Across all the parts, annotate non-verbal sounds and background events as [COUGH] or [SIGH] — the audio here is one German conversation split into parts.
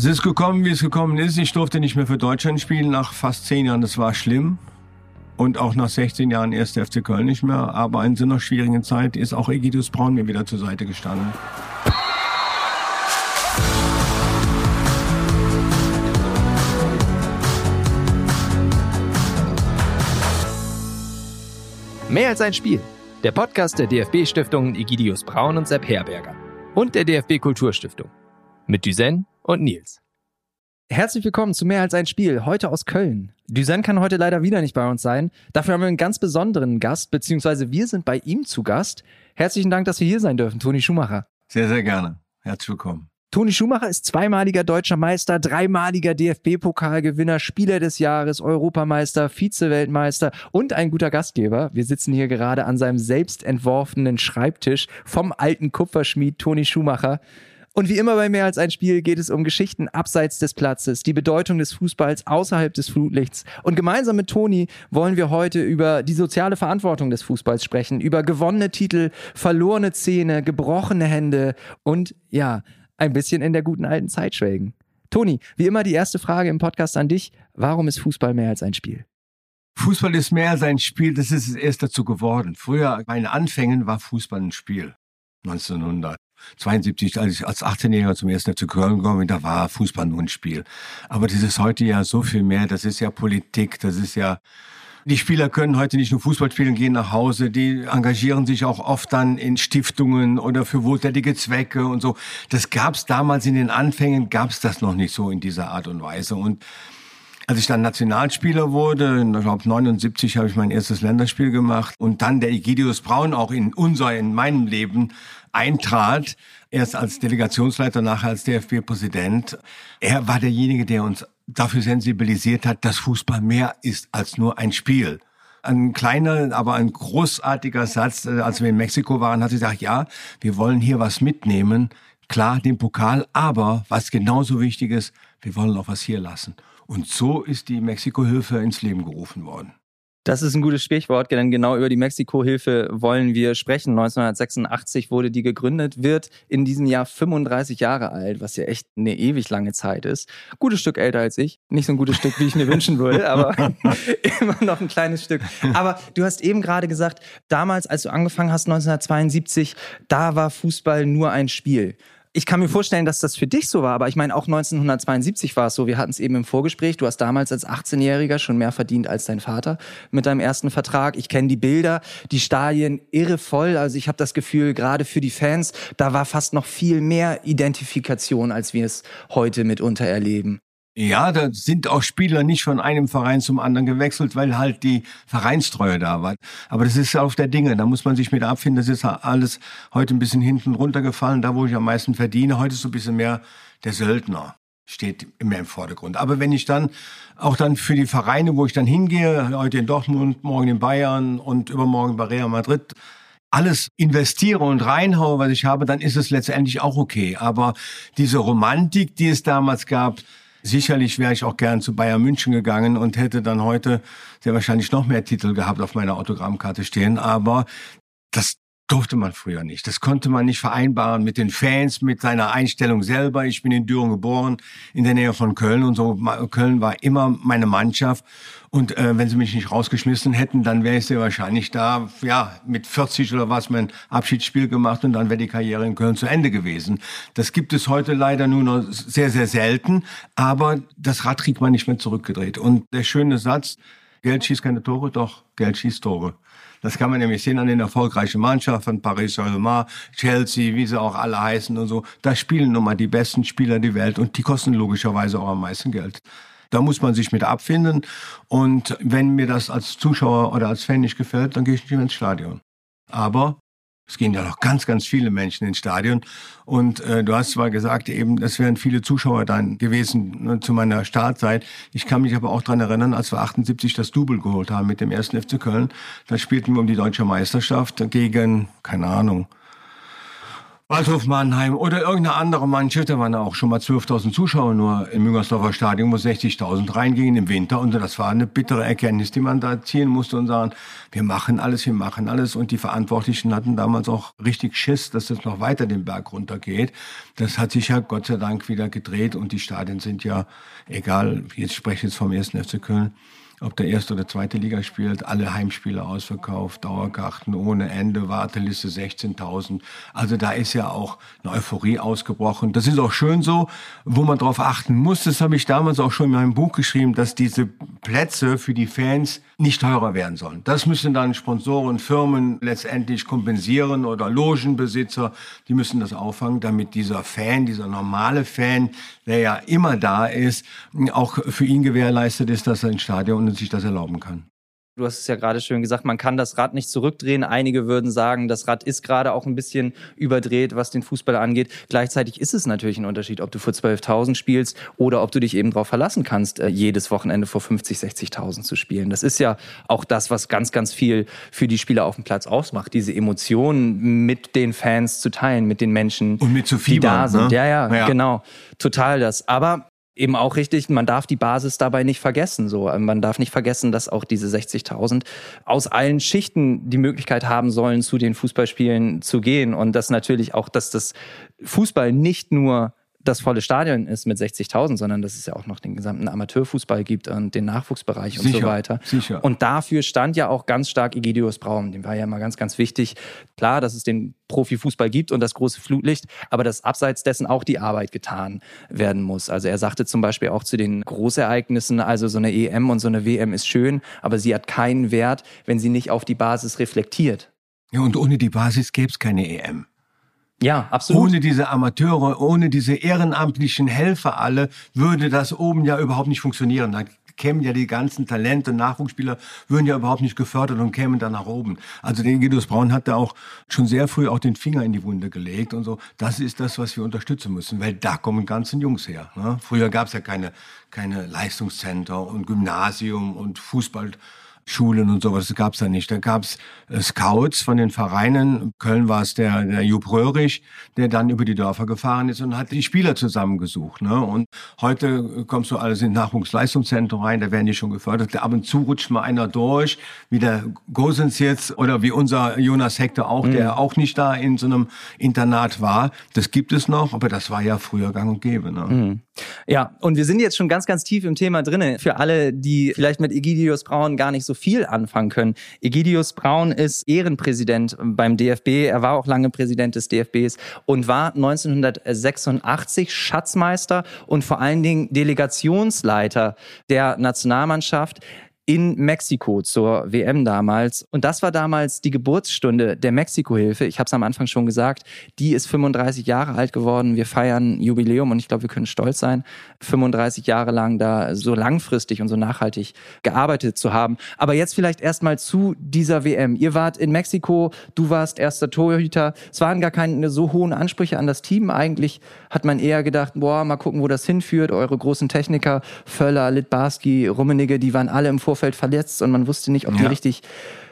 Es ist gekommen, wie es gekommen ist. Ich durfte nicht mehr für Deutschland spielen nach fast zehn Jahren. Das war schlimm. Und auch nach 16 Jahren erst FC Köln nicht mehr. Aber in so einer schwierigen Zeit ist auch Egidius Braun mir wieder zur Seite gestanden. Mehr als ein Spiel. Der Podcast der DFB-Stiftungen Egidius Braun und Sepp Herberger. Und der DFB Kulturstiftung. Mit Düsen und Nils. Herzlich willkommen zu Mehr als ein Spiel, heute aus Köln. Düsen kann heute leider wieder nicht bei uns sein. Dafür haben wir einen ganz besonderen Gast, beziehungsweise wir sind bei ihm zu Gast. Herzlichen Dank, dass wir hier sein dürfen, Toni Schumacher. Sehr, sehr gerne. Herzlich willkommen. Toni Schumacher ist zweimaliger deutscher Meister, dreimaliger DFB-Pokalgewinner, Spieler des Jahres, Europameister, Vize-Weltmeister und ein guter Gastgeber. Wir sitzen hier gerade an seinem selbst entworfenen Schreibtisch vom alten Kupferschmied Toni Schumacher. Und wie immer bei mehr als ein Spiel geht es um Geschichten abseits des Platzes, die Bedeutung des Fußballs außerhalb des Flutlichts. Und gemeinsam mit Toni wollen wir heute über die soziale Verantwortung des Fußballs sprechen, über gewonnene Titel, verlorene Zähne, gebrochene Hände und ja, ein bisschen in der guten alten Zeit schwelgen. Toni, wie immer die erste Frage im Podcast an dich. Warum ist Fußball mehr als ein Spiel? Fußball ist mehr als ein Spiel, das ist es erst dazu geworden. Früher, bei den Anfängen, war Fußball ein Spiel. 1972, als ich als 18-Jähriger zum ersten Mal zu Köln gekommen bin, da war Fußball nur ein Spiel. Aber das ist heute ja so viel mehr. Das ist ja Politik, das ist ja die Spieler können heute nicht nur Fußball spielen, gehen nach Hause. Die engagieren sich auch oft dann in Stiftungen oder für wohltätige Zwecke und so. Das gab's damals in den Anfängen, gab's das noch nicht so in dieser Art und Weise. Und als ich dann Nationalspieler wurde, ich glaube 79 habe ich mein erstes Länderspiel gemacht und dann der Egidius Braun auch in unser, in meinem Leben eintrat, erst als Delegationsleiter, nachher als DFB-Präsident. Er war derjenige, der uns dafür sensibilisiert hat, dass Fußball mehr ist als nur ein Spiel. Ein kleiner, aber ein großartiger Satz, äh, als wir in Mexiko waren, hat sie gesagt, ja, wir wollen hier was mitnehmen. Klar, den Pokal, aber was genauso wichtig ist, wir wollen auch was hier lassen. Und so ist die Mexiko-Hilfe ins Leben gerufen worden. Das ist ein gutes Sprichwort, denn genau über die Mexiko-Hilfe wollen wir sprechen. 1986 wurde die gegründet, wird in diesem Jahr 35 Jahre alt, was ja echt eine ewig lange Zeit ist. Gutes Stück älter als ich. Nicht so ein gutes Stück, wie ich mir wünschen würde, aber [LAUGHS] immer noch ein kleines Stück. Aber du hast eben gerade gesagt, damals, als du angefangen hast, 1972, da war Fußball nur ein Spiel. Ich kann mir vorstellen, dass das für dich so war, aber ich meine, auch 1972 war es so. Wir hatten es eben im Vorgespräch. Du hast damals als 18-Jähriger schon mehr verdient als dein Vater mit deinem ersten Vertrag. Ich kenne die Bilder, die Stadien irre voll. Also ich habe das Gefühl, gerade für die Fans, da war fast noch viel mehr Identifikation, als wir es heute mitunter erleben. Ja, da sind auch Spieler nicht von einem Verein zum anderen gewechselt, weil halt die Vereinstreue da war. Aber das ist auf der Dinge, da muss man sich mit abfinden. Das ist alles heute ein bisschen hinten runtergefallen, da wo ich am meisten verdiene. Heute ist so ein bisschen mehr der Söldner steht immer im Vordergrund. Aber wenn ich dann auch dann für die Vereine, wo ich dann hingehe, heute in Dortmund, morgen in Bayern und übermorgen bei Real Madrid, alles investiere und reinhaue, was ich habe, dann ist es letztendlich auch okay. Aber diese Romantik, die es damals gab, Sicherlich wäre ich auch gern zu Bayern München gegangen und hätte dann heute sehr wahrscheinlich noch mehr Titel gehabt auf meiner Autogrammkarte stehen. Aber das durfte man früher nicht. Das konnte man nicht vereinbaren mit den Fans, mit seiner Einstellung selber. Ich bin in Düren geboren, in der Nähe von Köln und so. Köln war immer meine Mannschaft. Und äh, wenn sie mich nicht rausgeschmissen hätten, dann wäre ich sehr wahrscheinlich da, ja, mit 40 oder was mein Abschiedsspiel gemacht und dann wäre die Karriere in Köln zu Ende gewesen. Das gibt es heute leider nur noch sehr, sehr selten. Aber das Rad kriegt man nicht mehr zurückgedreht. Und der schöne Satz, Geld schießt keine Tore, doch Geld schießt Tore. Das kann man nämlich sehen an den erfolgreichen Mannschaften, Paris Saint-Germain, Chelsea, wie sie auch alle heißen und so. Da spielen nun mal die besten Spieler der Welt und die kosten logischerweise auch am meisten Geld. Da muss man sich mit abfinden. Und wenn mir das als Zuschauer oder als Fan nicht gefällt, dann gehe ich nicht mehr ins Stadion. Aber es gehen ja noch ganz, ganz viele Menschen ins Stadion. Und äh, du hast zwar gesagt, eben, es wären viele Zuschauer dann gewesen ne, zu meiner Startzeit. Ich kann mich aber auch dran erinnern, als wir 78 das Double geholt haben mit dem ersten FC Köln. Da spielten wir um die deutsche Meisterschaft gegen, keine Ahnung, Waldhof Mannheim oder irgendeine andere Mannschaft, da waren auch schon mal 12.000 Zuschauer nur im Müngersdorfer Stadion, wo 60.000 reingingen im Winter. Und das war eine bittere Erkenntnis, die man da ziehen musste und sagen, wir machen alles, wir machen alles. Und die Verantwortlichen hatten damals auch richtig Schiss, dass das noch weiter den Berg runtergeht. Das hat sich ja Gott sei Dank wieder gedreht und die Stadien sind ja, egal, jetzt spreche ich jetzt vom 1. FC Köln, ob der erste oder zweite Liga spielt, alle Heimspiele ausverkauft, Dauerkarten ohne Ende, Warteliste 16.000. Also da ist ja auch eine Euphorie ausgebrochen. Das ist auch schön so, wo man darauf achten muss. Das habe ich damals auch schon in meinem Buch geschrieben, dass diese Plätze für die Fans nicht teurer werden sollen. Das müssen dann Sponsoren, Firmen letztendlich kompensieren oder Logenbesitzer, die müssen das auffangen, damit dieser Fan, dieser normale Fan, der ja immer da ist, auch für ihn gewährleistet ist, dass er ins Stadion sich das erlauben kann. Du hast es ja gerade schön gesagt, man kann das Rad nicht zurückdrehen. Einige würden sagen, das Rad ist gerade auch ein bisschen überdreht, was den Fußball angeht. Gleichzeitig ist es natürlich ein Unterschied, ob du vor 12.000 spielst oder ob du dich eben darauf verlassen kannst, äh, jedes Wochenende vor 50, 60.000 zu spielen. Das ist ja auch das, was ganz, ganz viel für die Spieler auf dem Platz ausmacht, diese Emotionen mit den Fans zu teilen, mit den Menschen, Und mit zu die da sind. ne? Ja, ja, Ja. genau. Total das. Aber eben auch richtig, man darf die Basis dabei nicht vergessen. So, man darf nicht vergessen, dass auch diese 60.000 aus allen Schichten die Möglichkeit haben sollen, zu den Fußballspielen zu gehen und dass natürlich auch, dass das Fußball nicht nur das volle Stadion ist mit 60.000, sondern dass es ja auch noch den gesamten Amateurfußball gibt und den Nachwuchsbereich und so Sicher, weiter. sicher. Und dafür stand ja auch ganz stark Egidius Braun. Dem war ja immer ganz, ganz wichtig. Klar, dass es den Profifußball gibt und das große Flutlicht, aber dass abseits dessen auch die Arbeit getan werden muss. Also er sagte zum Beispiel auch zu den Großereignissen, also so eine EM und so eine WM ist schön, aber sie hat keinen Wert, wenn sie nicht auf die Basis reflektiert. Ja, und ohne die Basis gäbe es keine EM. Ja, absolut. Ohne diese Amateure, ohne diese ehrenamtlichen Helfer alle, würde das oben ja überhaupt nicht funktionieren. Da kämen ja die ganzen Talente, Nachwuchsspieler, würden ja überhaupt nicht gefördert und kämen dann nach oben. Also den Guidos Braun hat da auch schon sehr früh auch den Finger in die Wunde gelegt und so. Das ist das, was wir unterstützen müssen, weil da kommen ganzen Jungs her. Ne? Früher gab es ja keine, keine Leistungscenter und Gymnasium und Fußball. Schulen und sowas, das gab's da nicht. Da gab's äh, Scouts von den Vereinen. Köln war es der, der Jupp Röhrig, der dann über die Dörfer gefahren ist und hat die Spieler zusammengesucht. Ne? Und heute kommst du alles in Nachwuchsleistungszentrum rein, da werden die schon gefördert. Ab und zu rutscht mal einer durch, wie der Gosens jetzt oder wie unser Jonas Hector auch, der auch nicht da in so einem Internat war. Das gibt es noch, aber das war ja früher gang und gäbe. Ne? Ja, und wir sind jetzt schon ganz, ganz tief im Thema drinne. Für alle, die vielleicht mit Egidius Braun gar nicht so viel anfangen können. Egidius Braun ist Ehrenpräsident beim DFB. Er war auch lange Präsident des DFBs und war 1986 Schatzmeister und vor allen Dingen Delegationsleiter der Nationalmannschaft in Mexiko zur WM damals. Und das war damals die Geburtsstunde der Mexiko-Hilfe. Ich habe es am Anfang schon gesagt. Die ist 35 Jahre alt geworden. Wir feiern Jubiläum und ich glaube, wir können stolz sein, 35 Jahre lang da so langfristig und so nachhaltig gearbeitet zu haben. Aber jetzt vielleicht erstmal zu dieser WM. Ihr wart in Mexiko, du warst erster Torhüter. Es waren gar keine so hohen Ansprüche an das Team. Eigentlich hat man eher gedacht, boah, mal gucken, wo das hinführt. Eure großen Techniker, Völler, Litbarski, Rummenigge, die waren alle im Vorfeld verletzt und man wusste nicht, ob die Ja. richtig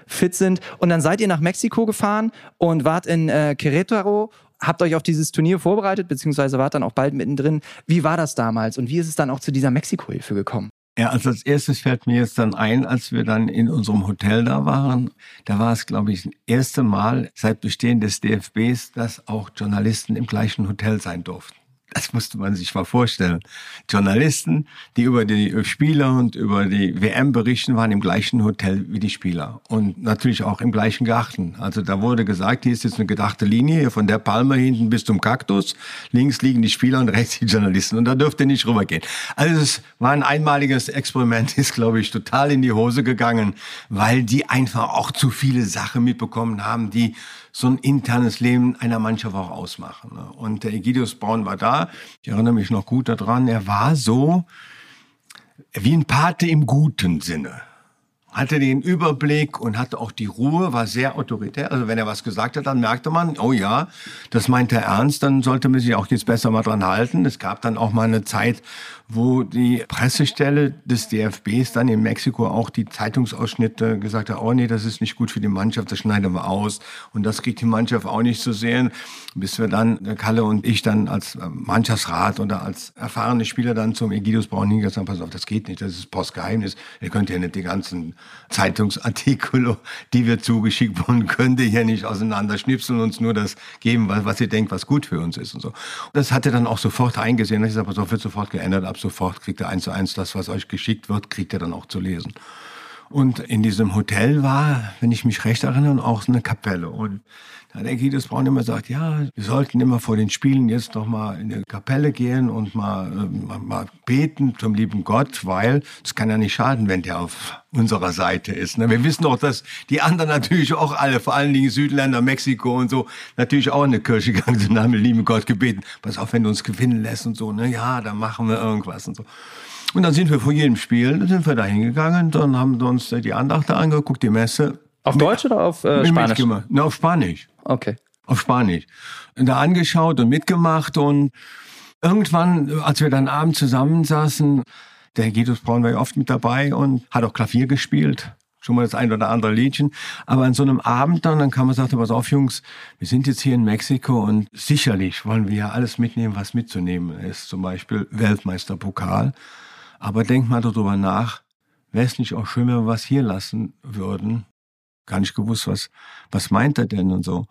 fit sind. Und dann seid ihr nach Mexiko gefahren und wart in äh, Querétaro, habt euch auf dieses Turnier vorbereitet, beziehungsweise wart dann auch bald mittendrin. Wie war das damals und wie ist es dann auch zu dieser Mexiko-Hilfe gekommen? Ja, also als erstes fällt mir jetzt dann ein, als wir dann in unserem Hotel da waren, da war es, glaube ich, das erste Mal seit Bestehen des DFBs, dass auch Journalisten im gleichen Hotel sein durften. Das musste man sich mal vorstellen. Journalisten, die über die Spieler und über die WM berichten, waren im gleichen Hotel wie die Spieler. Und natürlich auch im gleichen Garten. Also da wurde gesagt, hier ist jetzt eine gedachte Linie, von der Palme hinten bis zum Kaktus. Links liegen die Spieler und [LAUGHS] rechts die Journalisten. Und da dürfte nicht rübergehen. Also es war ein einmaliges Experiment, [LAUGHS] ist, glaube ich, total in die Hose gegangen, weil die einfach auch zu viele Sachen mitbekommen haben, die so ein internes Leben einer Mannschaft auch ausmachen. ne? Und der Egidius Braun war da. Ich erinnere mich noch gut daran. Er war so wie ein Pate im guten Sinne. hatte den Überblick und hatte auch die Ruhe, war sehr autoritär. Also wenn er was gesagt hat, dann merkte man, oh ja, das meint er ernst, dann sollte man sich auch jetzt besser mal dran halten. Es gab dann auch mal eine Zeit, wo die Pressestelle des DFBs dann in Mexiko auch die Zeitungsausschnitte gesagt hat, oh nee, das ist nicht gut für die Mannschaft, das schneiden wir aus und das kriegt die Mannschaft auch nicht zu sehen, bis wir dann, der Kalle und ich dann als Mannschaftsrat oder als erfahrene Spieler dann zum Egidius Braun hingegangen haben, pass auf, das geht nicht, das ist Postgeheimnis, ihr könnt ja nicht die ganzen Zeitungsartikel, [LAUGHS] die wir zugeschickt bekommen, könnt ihr hier nicht auseinanderschnipseln und uns nur das geben, was, was ihr denkt, was gut für uns ist und so. Das hat er dann auch sofort eingesehen. Ich sage, pass auf, wird sofort geändert. Ab sofort kriegt er eins zu eins das, was euch geschickt wird, kriegt er dann auch zu lesen. Und in diesem Hotel war, wenn ich mich recht erinnere, auch eine Kapelle. Und da hat der Guidos Braun immer gesagt, ja, wir sollten immer vor den Spielen jetzt doch mal in die Kapelle gehen und mal, äh, mal, beten zum lieben Gott, weil es kann ja nicht schaden, wenn der auf unserer Seite ist. Ne? Wir wissen auch, dass die anderen natürlich auch alle, vor allen Dingen Südländer, Mexiko und so, natürlich auch in die Kirche [LAUGHS] gegangen sind, haben wir lieben Gott gebeten, pass auf, wenn du uns gewinnen lässt und so, ne, ja, dann machen wir irgendwas und so. Und dann sind wir vor jedem Spiel, dann sind wir da hingegangen, dann haben wir uns die Andachte angeguckt, die Messe. Auf Deutsch oder auf äh, Spanisch? Na, auf Spanisch. Okay. Auf Spanisch. Da angeschaut und mitgemacht und irgendwann, als wir dann abends zusammensaßen, der Guidos Braun war ja oft mit dabei und hat auch Klavier gespielt. Schon mal das ein oder andere Liedchen. Aber an so einem Abend dann, dann kam man sagte, pass auf, Jungs, wir sind jetzt hier in Mexiko und sicherlich wollen wir ja alles mitnehmen, was mitzunehmen ist. Zum Beispiel Weltmeisterpokal. Aber denk mal darüber nach, wäre es nicht auch schön, wenn wir was hier lassen würden? Gar nicht gewusst, was, was meint er denn und so.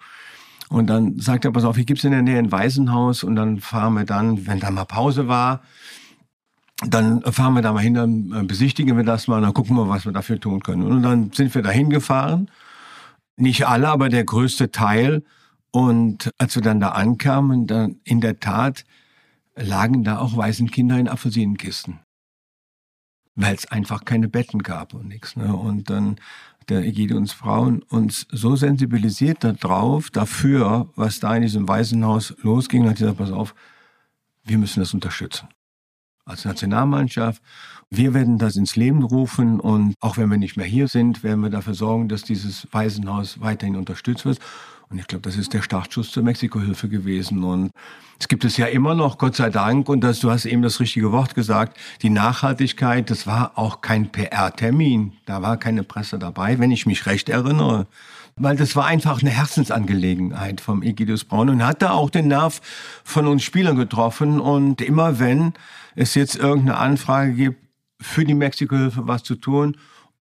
Und dann sagt er, pass auf, hier gibt's in der Nähe ein Waisenhaus und dann fahren wir dann, wenn da mal Pause war, dann fahren wir da mal hin, dann äh, besichtigen wir das mal, und dann gucken wir, was wir dafür tun können. Und dann sind wir da hingefahren. Nicht alle, aber der größte Teil. Und als wir dann da ankamen, dann in der Tat lagen da auch Waisenkinder in Apfelsinenkisten weil es einfach keine Betten gab und nichts. Ne? Und dann der Egidions Frauen uns so sensibilisiert darauf, dafür, was da in diesem Waisenhaus losging, hat gesagt, pass auf, wir müssen das unterstützen. Als Nationalmannschaft. Wir werden das ins Leben rufen und auch wenn wir nicht mehr hier sind, werden wir dafür sorgen, dass dieses Waisenhaus weiterhin unterstützt wird. Und ich glaube, das ist der Startschuss zur Mexiko-Hilfe gewesen. Und es gibt es ja immer noch, Gott sei Dank. Und das, du hast eben das richtige Wort gesagt. Die Nachhaltigkeit, das war auch kein PR-Termin. Da war keine Presse dabei, wenn ich mich recht erinnere. Weil das war einfach eine Herzensangelegenheit vom Egidius Braun und hat da auch den Nerv von uns Spielern getroffen. Und immer wenn es jetzt irgendeine Anfrage gibt, für die Mexiko-Hilfe was zu tun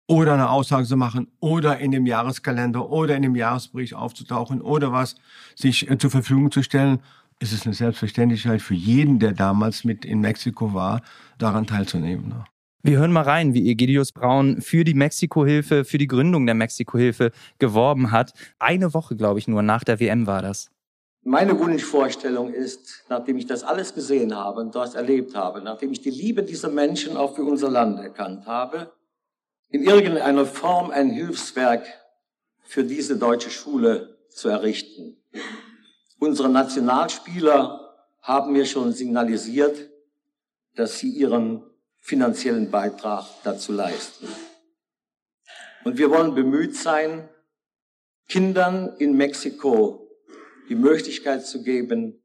oder eine Aussage zu machen oder in dem Jahreskalender oder in dem Jahresbericht aufzutauchen oder was sich äh, zur Verfügung zu stellen, ist es eine Selbstverständlichkeit für jeden, der damals mit in Mexiko war, daran teilzunehmen. Ne? Wir hören mal rein, wie Egidius Braun für die Mexiko-Hilfe, für die Gründung der Mexiko-Hilfe geworben hat. Eine Woche, glaube ich, nur nach der WM war das. Meine Wunschvorstellung ist, nachdem ich das alles gesehen habe und das erlebt habe, nachdem ich die Liebe dieser Menschen auch für unser Land erkannt habe, in irgendeiner Form ein Hilfswerk für diese deutsche Schule zu errichten. Unsere Nationalspieler haben mir schon signalisiert, dass sie ihren finanziellen Beitrag dazu leisten. Und wir wollen bemüht sein, Kindern in Mexiko die Möglichkeit zu geben,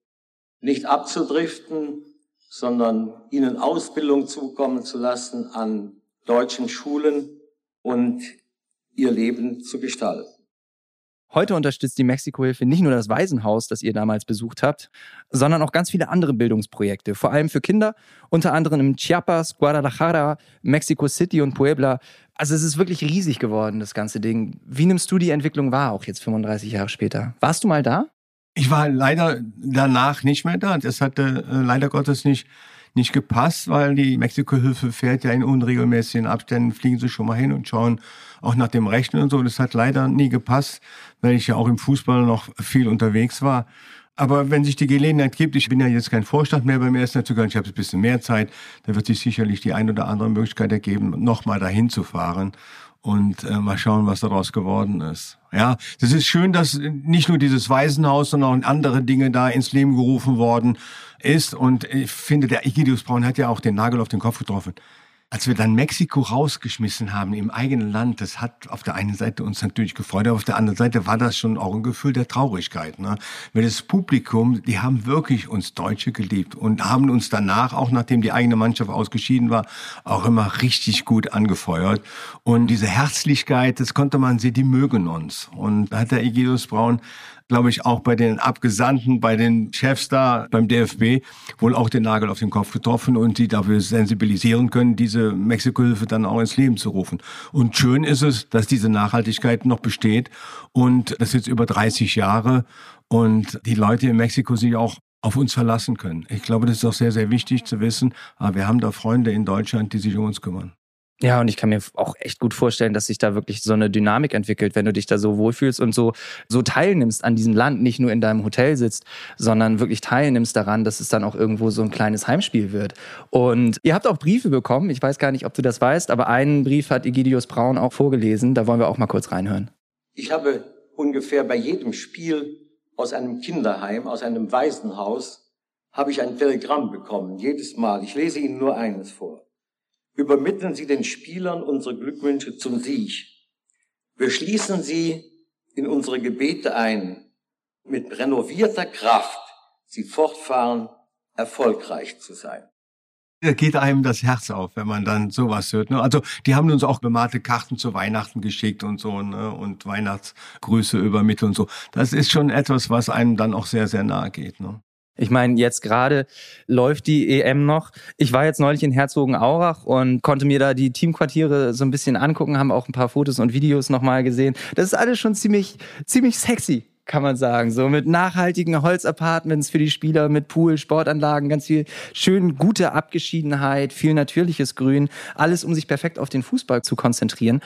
nicht abzudriften, sondern ihnen Ausbildung zukommen zu lassen an deutschen Schulen und ihr Leben zu gestalten. Heute unterstützt die Mexiko-Hilfe nicht nur das Waisenhaus, das ihr damals besucht habt, sondern auch ganz viele andere Bildungsprojekte, vor allem für Kinder, unter anderem in Chiapas, Guadalajara, Mexico City und Puebla. Also es ist wirklich riesig geworden, das ganze Ding. Wie nimmst du die Entwicklung wahr, auch jetzt 35 Jahre später? Warst du mal da? Ich war leider danach nicht mehr da. Das hatte äh, leider Gottes nicht nicht gepasst, weil die Mexiko-Hilfe fährt ja in unregelmäßigen Abständen, fliegen sie schon mal hin und schauen auch nach dem Rechten und so. Das hat leider nie gepasst, weil ich ja auch im Fußball noch viel unterwegs war. Aber wenn sich die Gelegenheit gibt, ich bin ja jetzt kein Vorstand mehr beim ersten Zugang, ich habe ein bisschen mehr Zeit, da wird sich sicherlich die ein oder andere Möglichkeit ergeben, nochmal dahin zu fahren und äh, mal schauen, was daraus geworden ist. Ja, das ist schön, dass nicht nur dieses Waisenhaus, sondern auch andere Dinge da ins Leben gerufen worden ist. Und ich finde, der Egidius Braun hat ja auch den Nagel auf den Kopf getroffen. Als wir dann Mexiko rausgeschmissen haben im eigenen Land, das hat auf der einen Seite uns natürlich gefreut, aber auf der anderen Seite war das schon auch ein Gefühl der Traurigkeit. Ne? Weil das Publikum, die haben wirklich uns Deutsche geliebt und haben uns danach, auch nachdem die eigene Mannschaft ausgeschieden war, auch immer richtig gut angefeuert. Und diese Herzlichkeit, das konnte man sehen, die mögen uns. Und da hat der Egidius Braun glaube ich, auch bei den Abgesandten, bei den Chefs da beim DFB wohl auch den Nagel auf den Kopf getroffen und die dafür sensibilisieren können, diese Mexiko-Hilfe dann auch ins Leben zu rufen. Und schön ist es, dass diese Nachhaltigkeit noch besteht und das jetzt über 30 Jahre und die Leute in Mexiko sich auch auf uns verlassen können. Ich glaube, das ist auch sehr, sehr wichtig zu wissen. Aber wir haben da Freunde in Deutschland, die sich um uns kümmern. Ja, und ich kann mir auch echt gut vorstellen, dass sich da wirklich so eine Dynamik entwickelt, wenn du dich da so wohlfühlst und so, so teilnimmst an diesem Land, nicht nur in deinem Hotel sitzt, sondern wirklich teilnimmst daran, dass es dann auch irgendwo so ein kleines Heimspiel wird. Und ihr habt auch Briefe bekommen. Ich weiß gar nicht, ob du das weißt, aber einen Brief hat Egidius Braun auch vorgelesen. Da wollen wir auch mal kurz reinhören. Ich habe ungefähr bei jedem Spiel aus einem Kinderheim, aus einem Waisenhaus, habe ich ein Telegramm bekommen. Jedes Mal. Ich lese Ihnen nur eines vor übermitteln Sie den Spielern unsere Glückwünsche zum Sieg. Wir schließen Sie in unsere Gebete ein, mit renovierter Kraft Sie fortfahren, erfolgreich zu sein. Da geht einem das Herz auf, wenn man dann sowas hört. Ne? Also die haben uns auch bemalte Karten zu Weihnachten geschickt und so ne? und Weihnachtsgrüße übermittelt und so. Das ist schon etwas, was einem dann auch sehr, sehr nahe geht. Ne? Ich meine, jetzt gerade läuft die EM noch. Ich war jetzt neulich in Herzogenaurach und konnte mir da die Teamquartiere so ein bisschen angucken, haben auch ein paar Fotos und Videos nochmal gesehen. Das ist alles schon ziemlich, ziemlich sexy kann man sagen. So mit nachhaltigen Holzapartments für die Spieler, mit Pool, Sportanlagen, ganz viel schön gute Abgeschiedenheit, viel natürliches Grün. Alles, um sich perfekt auf den Fußball zu konzentrieren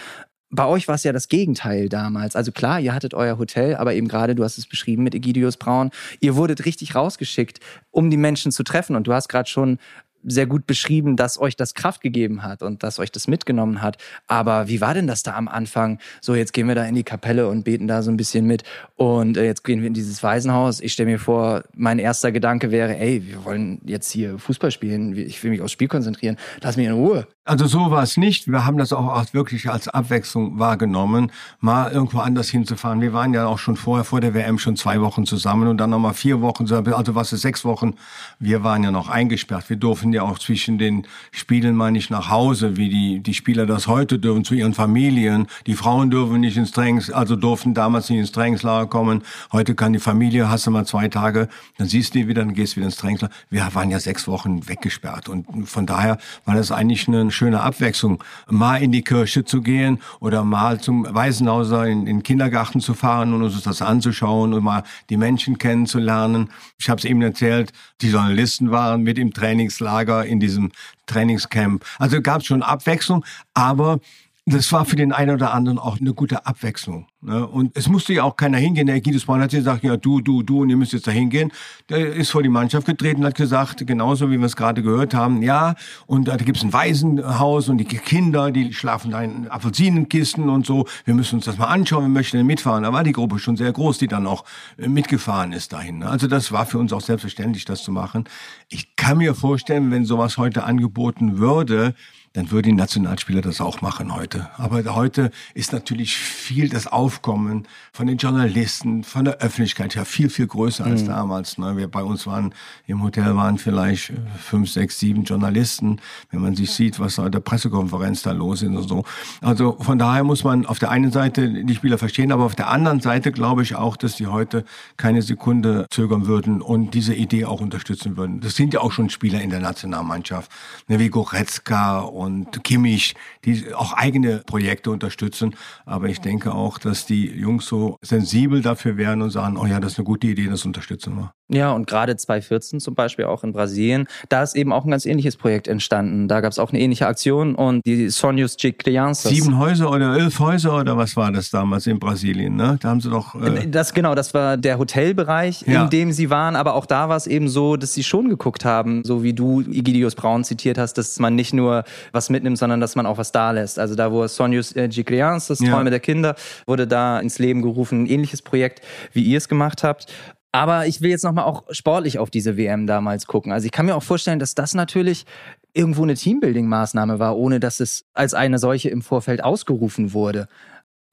bei euch war es ja das Gegenteil damals. Also klar, ihr hattet euer Hotel, aber eben gerade, du hast es beschrieben mit Egidius Braun, ihr wurdet richtig rausgeschickt, um die Menschen zu treffen. Und du hast gerade schon sehr gut beschrieben, dass euch das Kraft gegeben hat und dass euch das mitgenommen hat. Aber wie war denn das da am Anfang? So, jetzt gehen wir da in die Kapelle und beten da so ein bisschen mit und äh, jetzt gehen wir in dieses Waisenhaus. Ich stelle mir vor, mein erster Gedanke wäre, ey, wir wollen jetzt hier Fußball spielen. Ich will mich aufs Spiel konzentrieren. Lass mich in Ruhe. Also so war es nicht. Wir haben das auch wirklich als Abwechslung wahrgenommen, mal irgendwo anders hinzufahren. Wir waren ja auch schon vorher, vor der WM, schon zwei Wochen zusammen und dann nochmal vier Wochen, also was ist sechs Wochen. Wir waren ja noch eingesperrt. Wir durften ja auch zwischen den Spielen mal nicht nach Hause, wie die, die Spieler das heute dürfen, zu ihren Familien. Die Frauen dürfen nicht ins Trainings, also durften damals nicht ins Trainingslager kommen. Heute kann die Familie, hast du mal zwei Tage, dann siehst du die wieder, dann gehst du wieder ins Trainingslager. Wir waren ja sechs Wochen weggesperrt und von daher war das eigentlich eine schöne Abwechslung, mal in die Kirche zu gehen oder mal zum Waisenhaus in, in den Kindergarten zu fahren und uns das anzuschauen und mal die Menschen kennenzulernen. Ich habe es eben erzählt, die Journalisten waren mit im Trainingslager in diesem Trainingscamp. Also gab es schon Abwechslung, aber das war für den einen oder anderen auch eine gute Abwechslung. Ne? Und es musste ja auch keiner hingehen. Der Guido Braun hat gesagt, ja, du, du, du, und ihr müsst jetzt da hingehen. Der ist vor die Mannschaft getreten und hat gesagt, genauso wie wir es gerade gehört haben, ja, und da gibt's ein Waisenhaus und die Kinder, die schlafen da in Apfelsinenkisten und so. Wir müssen uns das mal anschauen, wir möchten mitfahren. Da war die Gruppe schon sehr groß, die dann auch äh, mitgefahren ist dahin. Ne? Also das war für uns auch selbstverständlich, das zu machen. Ich kann mir vorstellen, wenn sowas heute angeboten würde, dann würden die Nationalspieler das auch machen heute. Aber heute ist natürlich viel das Aufkommen von den Journalisten, von der Öffentlichkeit her viel, viel größer als mhm. damals. Ne? Wir bei uns waren, im Hotel waren vielleicht fünf, sechs, sieben Journalisten. Wenn man sich sieht, was da der Pressekonferenz da los ist und so. Also von daher muss man auf der einen Seite die Spieler verstehen, aber auf der anderen Seite glaube ich auch, dass die heute keine Sekunde zögern würden und diese Idee auch unterstützen würden. Das sind ja auch schon Spieler in der Nationalmannschaft, ne, wie Goretzka und Kimmich, die auch eigene Projekte unterstützen. Aber ich denke auch, dass die Jungs so sensibel dafür wären und sagen, oh ja, das ist eine gute Idee, das unterstützen wir. Ja, und gerade 2014 zum Beispiel auch in Brasilien, da ist eben auch ein ganz ähnliches Projekt entstanden. Da gab es auch eine ähnliche Aktion und die Sonhos de Crianças. Sieben Häuser oder elf Häuser oder was war das damals in Brasilien? Ne? Da haben sie doch. Äh das genau, das war der Hotelbereich, ja. in dem sie waren. Aber auch da war es eben so, dass sie schon geguckt haben, so wie du Egidius Braun zitiert hast, dass man nicht nur was mitnimmt, sondern dass man auch was da lässt. Also da, wo Sonhos de Crianças, Träume ja. der Kinder, wurde da ins Leben gerufen. Ein ähnliches Projekt, wie ihr es gemacht habt. Aber ich will jetzt nochmal auch sportlich auf diese WM damals gucken. Also ich kann mir auch vorstellen, dass das natürlich irgendwo eine Teambuilding-Maßnahme war, ohne dass es als eine solche im Vorfeld ausgerufen wurde.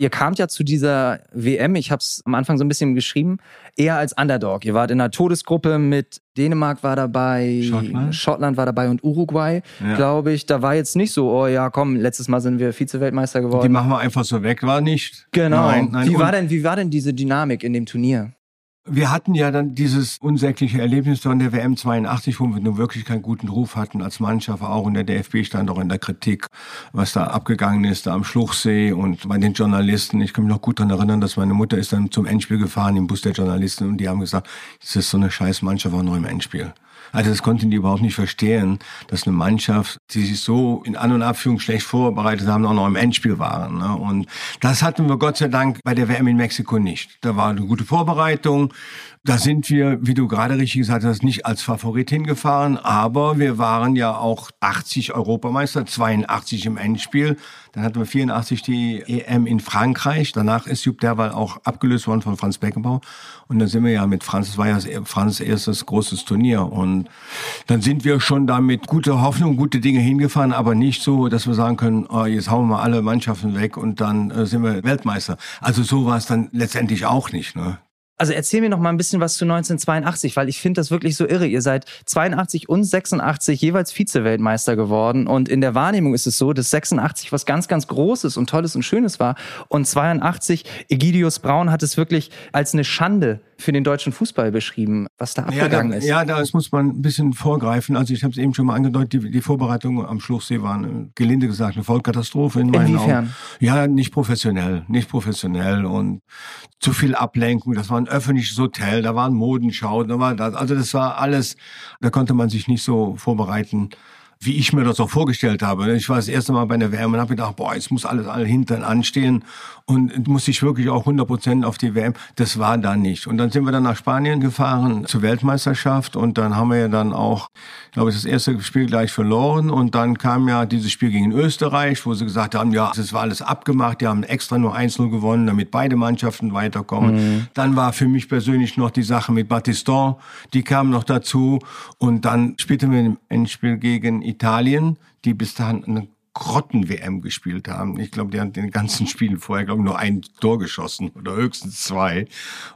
Ihr kamt ja zu dieser WM, ich habe es am Anfang so ein bisschen geschrieben, eher als Underdog. Ihr wart in einer Todesgruppe mit Dänemark war dabei, Schottland, Schottland war dabei und Uruguay, Ja. glaube ich. Da war jetzt nicht so, oh ja, komm, letztes Mal sind wir Vize-Weltmeister geworden. Die machen wir einfach so weg, war nicht. genau. Nein, nein. wie, war denn, wie war denn diese Dynamik in dem Turnier? Wir hatten ja dann dieses unsägliche Erlebnis von der WM 82, wo wir nun wirklich keinen guten Ruf hatten als Mannschaft, auch in der DFB stand auch in der Kritik, was da abgegangen ist, da am Schluchsee und bei den Journalisten. Ich kann mich noch gut daran erinnern, dass meine Mutter ist dann zum Endspiel gefahren im Bus der Journalisten und die haben gesagt, es ist so eine scheiß Mannschaft auch noch im Endspiel. Also das konnten die überhaupt nicht verstehen, dass eine Mannschaft, die sich so in An- und Abführung schlecht vorbereitet haben, auch noch im Endspiel waren. Ne? Und das hatten wir Gott sei Dank bei der WM in Mexiko nicht. Da war eine gute Vorbereitung. Da sind wir, wie du gerade richtig gesagt hast, nicht als Favorit hingefahren, aber wir waren ja auch 80 Europameister, 82 im Endspiel. Dann hatten wir 84 die EM in Frankreich. Danach ist Jupp Derwal auch abgelöst worden von Franz Beckenbauer. Und dann sind wir ja mit Franz, das war ja Franz erstes großes Turnier. Und dann sind wir schon da mit guter Hoffnung, gute Dinge hingefahren, aber nicht so, dass wir sagen können, oh, jetzt hauen wir alle Mannschaften weg und dann äh, sind wir Weltmeister. Also so war es dann letztendlich auch nicht. Ne? Also erzähl mir noch mal ein bisschen was zu 1982, weil ich finde das wirklich so irre. Ihr seid 82 und 86 jeweils Vize-Weltmeister geworden und in der Wahrnehmung ist es so, dass 86 was ganz, ganz Großes und Tolles und Schönes war und 82, Egidius Braun hat es wirklich als eine Schande für den deutschen Fußball beschrieben, was da Ja, abgegangen da, ist. ja, da muss man ein bisschen vorgreifen. Also ich habe es eben schon mal angedeutet, die, die Vorbereitungen am Schluchsee waren, äh, gelinde gesagt, eine Vollkatastrophe in meinen Inwiefern? Augen. Ja, nicht professionell, nicht professionell und zu viel Ablenkung. Das war ein öffentliches Hotel, da waren Modenschau, da war das. Also das war alles, da konnte man sich nicht so vorbereiten, wie ich mir das auch vorgestellt habe. Ich war das erste Mal bei der WM und habe gedacht, boah, jetzt muss alles alle hinten anstehen und muss ich wirklich auch 100 Prozent auf die WM. Das war da nicht. Und dann sind wir dann nach Spanien gefahren zur Weltmeisterschaft und dann haben wir ja dann auch, glaube ich, das erste Spiel gleich verloren und dann kam ja dieses Spiel gegen Österreich, wo sie gesagt haben, ja, das war alles abgemacht, die haben extra nur 1-0 gewonnen, damit beide Mannschaften weiterkommen. Dann war für mich persönlich noch die Sache mit Battiston, die kam noch dazu und dann spielten wir im Endspiel gegen Italien, die bis dahin eine Grotten-WM gespielt haben. Ich glaube, die haben den ganzen [LAUGHS] Spielen vorher, glaube ich, nur ein Tor geschossen oder höchstens zwei.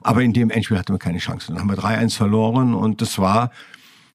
Aber in dem Endspiel hatten wir keine Chance. Dann haben wir 3-1 verloren und das war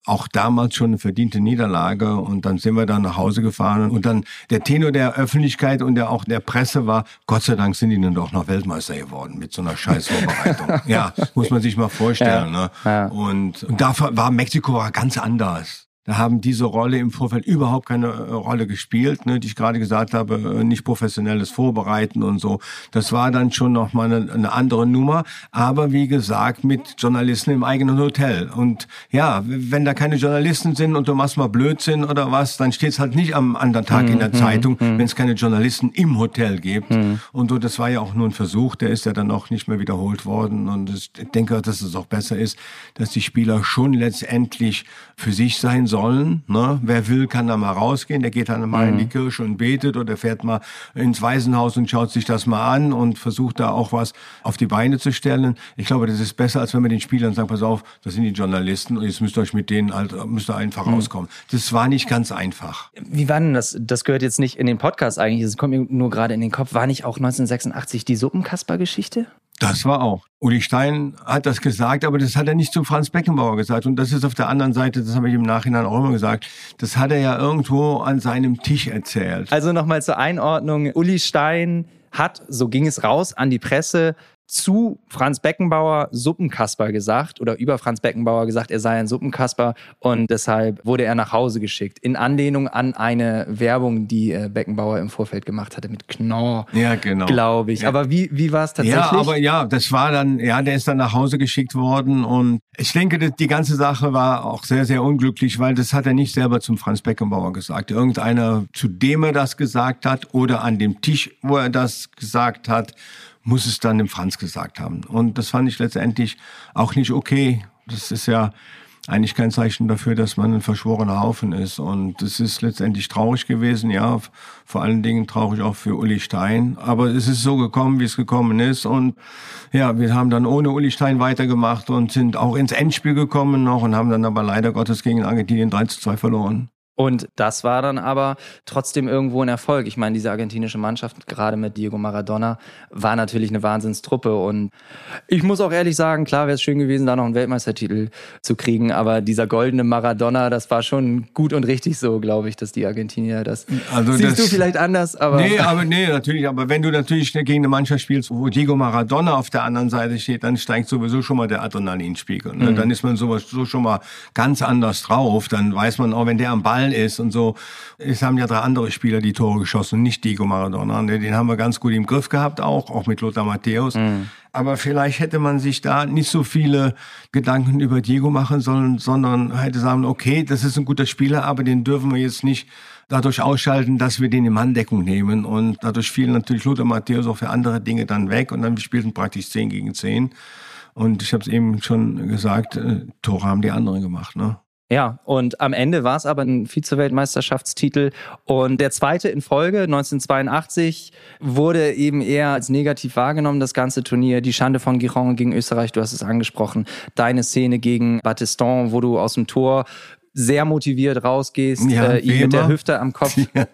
auch damals schon eine verdiente Niederlage und dann sind wir dann nach Hause gefahren und dann der Tenor der Öffentlichkeit und der auch der Presse war, Gott sei Dank sind die dann doch noch Weltmeister geworden mit so einer scheiß Vorbereitung. [LAUGHS] ja, muss man sich mal vorstellen. Ja, ne? ja. Und, und da war Mexiko war ganz anders. Da haben diese Rolle im Vorfeld überhaupt keine äh, Rolle gespielt, ne, die ich gerade gesagt habe, äh, nicht professionelles Vorbereiten und so. Das war dann schon noch mal eine, eine andere Nummer, aber wie gesagt mit Journalisten im eigenen Hotel. Und ja, wenn da keine Journalisten sind und du machst mal Blödsinn oder was, dann steht es halt nicht am anderen Tag in der Zeitung, wenn es keine Journalisten im Hotel gibt. Und so, das war ja auch nur ein Versuch, der ist ja dann auch nicht mehr wiederholt worden. Und ich denke, dass es auch besser ist, dass die Spieler schon letztendlich für sich sein sollen. Ne? Wer will, kann da mal rausgehen. Der geht dann mal in die Kirche und betet oder fährt mal ins Waisenhaus und schaut sich das mal an und versucht da auch was auf die Beine zu stellen. Ich glaube, das ist besser, als wenn man den Spielern sagt, pass auf, das sind die Journalisten und jetzt müsst ihr euch mit denen halt, müsst ihr einfach rauskommen. Das war nicht ganz einfach. Wie war denn das? Das gehört jetzt nicht in den Podcast eigentlich, das kommt mir nur gerade in den Kopf. War nicht auch 1986 die Suppenkasper-Geschichte? Das war auch. Uli Stein hat das gesagt, aber das hat er nicht zu Franz Beckenbauer gesagt. Und das ist auf der anderen Seite, das habe ich im Nachhinein auch immer gesagt, das hat er ja irgendwo an seinem Tisch erzählt. Also nochmal zur Einordnung. Uli Stein hat, so ging es raus an die Presse, zu Franz Beckenbauer Suppenkasper gesagt oder über Franz Beckenbauer gesagt, er sei ein Suppenkasper und deshalb wurde er nach Hause geschickt. In Anlehnung an eine Werbung, die äh, Beckenbauer im Vorfeld gemacht hatte mit Knorr, Ja, genau. glaube ich. Ja. Aber wie, wie war es tatsächlich? Ja, aber ja, das war dann, ja, der ist dann nach Hause geschickt worden und ich denke, die ganze Sache war auch sehr, sehr unglücklich, weil das hat er nicht selber zum Franz Beckenbauer gesagt. Irgendeiner, zu dem er das gesagt hat oder an dem Tisch, wo er das gesagt hat, muss es dann dem Franz gesagt haben. Und das fand ich letztendlich auch nicht okay. Das ist ja eigentlich kein Zeichen dafür, dass man ein verschworener Haufen ist. Und es ist letztendlich traurig gewesen, ja. Vor allen Dingen traurig auch für Uli Stein. Aber es ist so gekommen, wie es gekommen ist. Und ja, wir haben dann ohne Uli Stein weitergemacht und sind auch ins Endspiel gekommen noch und haben dann aber leider Gottes gegen Argentinien 3 zu 2 verloren. Und das war dann aber trotzdem irgendwo ein Erfolg. Ich meine, diese argentinische Mannschaft, gerade mit Diego Maradona, war natürlich eine Wahnsinnstruppe. Und ich muss auch ehrlich sagen, klar wäre es schön gewesen, da noch einen Weltmeistertitel zu kriegen. Aber dieser goldene Maradona, das war schon gut und richtig so, glaube ich, dass die Argentinier das. Also siehst das, du vielleicht anders, aber. Nee, aber nee, natürlich. Aber wenn du natürlich gegen eine Mannschaft spielst, wo Diego Maradona auf der anderen Seite steht, dann steigt sowieso schon mal der Adrenalinspiegel. Ne? Mhm. Dann ist man sowas so schon mal ganz anders drauf. Dann weiß man auch, wenn der am Ball ist und so. Es haben ja drei andere Spieler die Tore geschossen, nicht Diego Maradona. Den haben wir ganz gut im Griff gehabt auch, auch mit Lothar Matthäus. Mhm. Aber vielleicht hätte man sich da nicht so viele Gedanken über Diego machen sollen, sondern hätte sagen, okay, das ist ein guter Spieler, aber den dürfen wir jetzt nicht dadurch ausschalten, dass wir den in Manndeckung nehmen. Und dadurch fiel natürlich Lothar Matthäus auch für andere Dinge dann weg und dann spielten praktisch 10 gegen 10. Und ich habe es eben schon gesagt, äh, Tore haben die anderen gemacht. Ne? Ja, und am Ende war es aber ein Vize-Weltmeisterschaftstitel. Und der zweite in Folge, 1982, wurde eben eher als negativ wahrgenommen, das ganze Turnier. Die Schande von Giron gegen Österreich, du hast es angesprochen. Deine Szene gegen Battiston, wo du aus dem Tor sehr motiviert rausgehst, ja, äh, ihn mit der Hüfte am Kopf [LAUGHS] ja.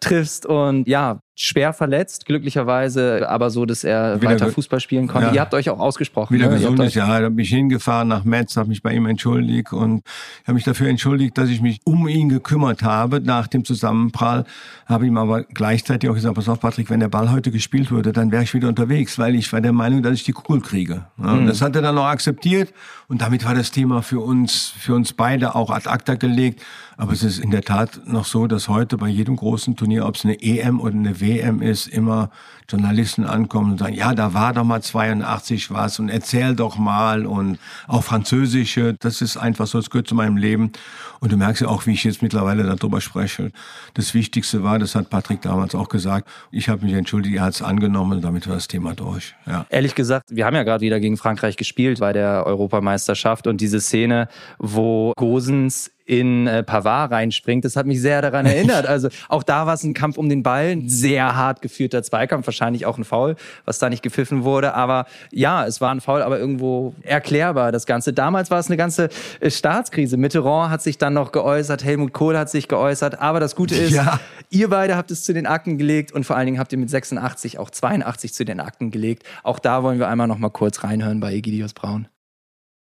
triffst und ja, schwer verletzt, glücklicherweise, aber so, dass er wieder weiter Fußball spielen konnte. Ja. Ihr habt euch auch ausgesprochen. Wieder ne? gesund ist, ja. Da bin ich hingefahren nach Metz, habe mich bei ihm entschuldigt und habe mich dafür entschuldigt, dass ich mich um ihn gekümmert habe nach dem Zusammenprall. Habe ihm aber gleichzeitig auch gesagt, pass auf Patrick, wenn der Ball heute gespielt würde, dann wäre ich wieder unterwegs, weil ich war der Meinung, dass ich die Kugel kriege. Ja, mhm. Das hat er dann auch akzeptiert und damit war das Thema für uns, für uns beide auch ad acta gelegt. Aber es ist in der Tat noch so, dass heute bei jedem großen Turnier, ob es eine EM oder eine WM ist, immer Journalisten ankommen und sagen, ja, da war doch mal 82 was und erzähl doch mal und auch Französische, das ist einfach so, das gehört zu meinem Leben. Und du merkst ja auch, wie ich jetzt mittlerweile darüber spreche. Das Wichtigste war, das hat Patrick damals auch gesagt, ich habe mich entschuldigt, er hat es angenommen damit war das Thema durch. Ja. Ehrlich gesagt, wir haben ja gerade wieder gegen Frankreich gespielt bei der Europameisterschaft und diese Szene, wo Gosens in äh, Pavard reinspringt. Das hat mich sehr daran erinnert. Also auch da war es ein Kampf um den Ball, ein sehr hart geführter Zweikampf, wahrscheinlich auch ein Foul, was da nicht gepfiffen wurde. Aber ja, es war ein Foul, aber irgendwo erklärbar das Ganze. Damals war es eine ganze äh, Staatskrise. Mitterrand hat sich dann noch geäußert, Helmut Kohl hat sich geäußert. Aber das Gute ist, ja. ihr beide habt es zu den Akten gelegt und vor allen Dingen habt ihr mit 86 auch 82 zu den Akten gelegt. Auch da wollen wir einmal noch mal kurz reinhören bei Egidius Braun.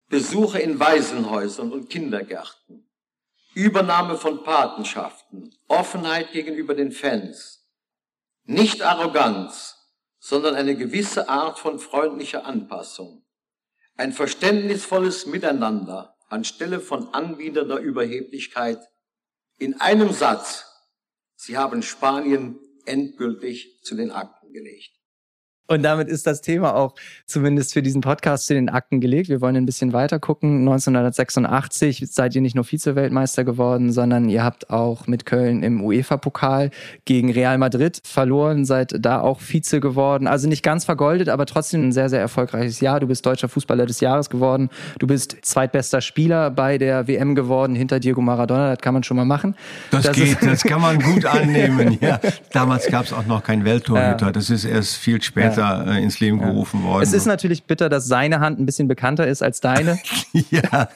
Besuche in Waisenhäusern und Kindergärten Übernahme von Patenschaften, Offenheit gegenüber den Fans, nicht Arroganz, sondern eine gewisse Art von freundlicher Anpassung, ein verständnisvolles Miteinander anstelle von anbiedernder Überheblichkeit. In einem Satz, Sie haben Spanien endgültig zu den Akten gelegt. Und damit ist das Thema auch zumindest für diesen Podcast zu den Akten gelegt. Wir wollen ein bisschen weiter gucken. 1986 seid ihr nicht nur Vize-Weltmeister geworden, sondern ihr habt auch mit Köln im UEFA-Pokal gegen Real Madrid verloren, seid da auch Vize geworden. Also nicht ganz vergoldet, aber trotzdem ein sehr, sehr erfolgreiches Jahr. Du bist deutscher Fußballer des Jahres geworden. Du bist zweitbester Spieler bei der WM geworden hinter Diego Maradona. Das kann man schon mal machen. Das, das geht, [LAUGHS] das kann man gut annehmen. Ja. Damals gab es auch noch kein Welttorhüter. Das ist erst viel später später äh, ins Leben ja. gerufen worden. Es ist natürlich bitter, dass seine Hand ein bisschen bekannter ist als deine. [LAUGHS] ja,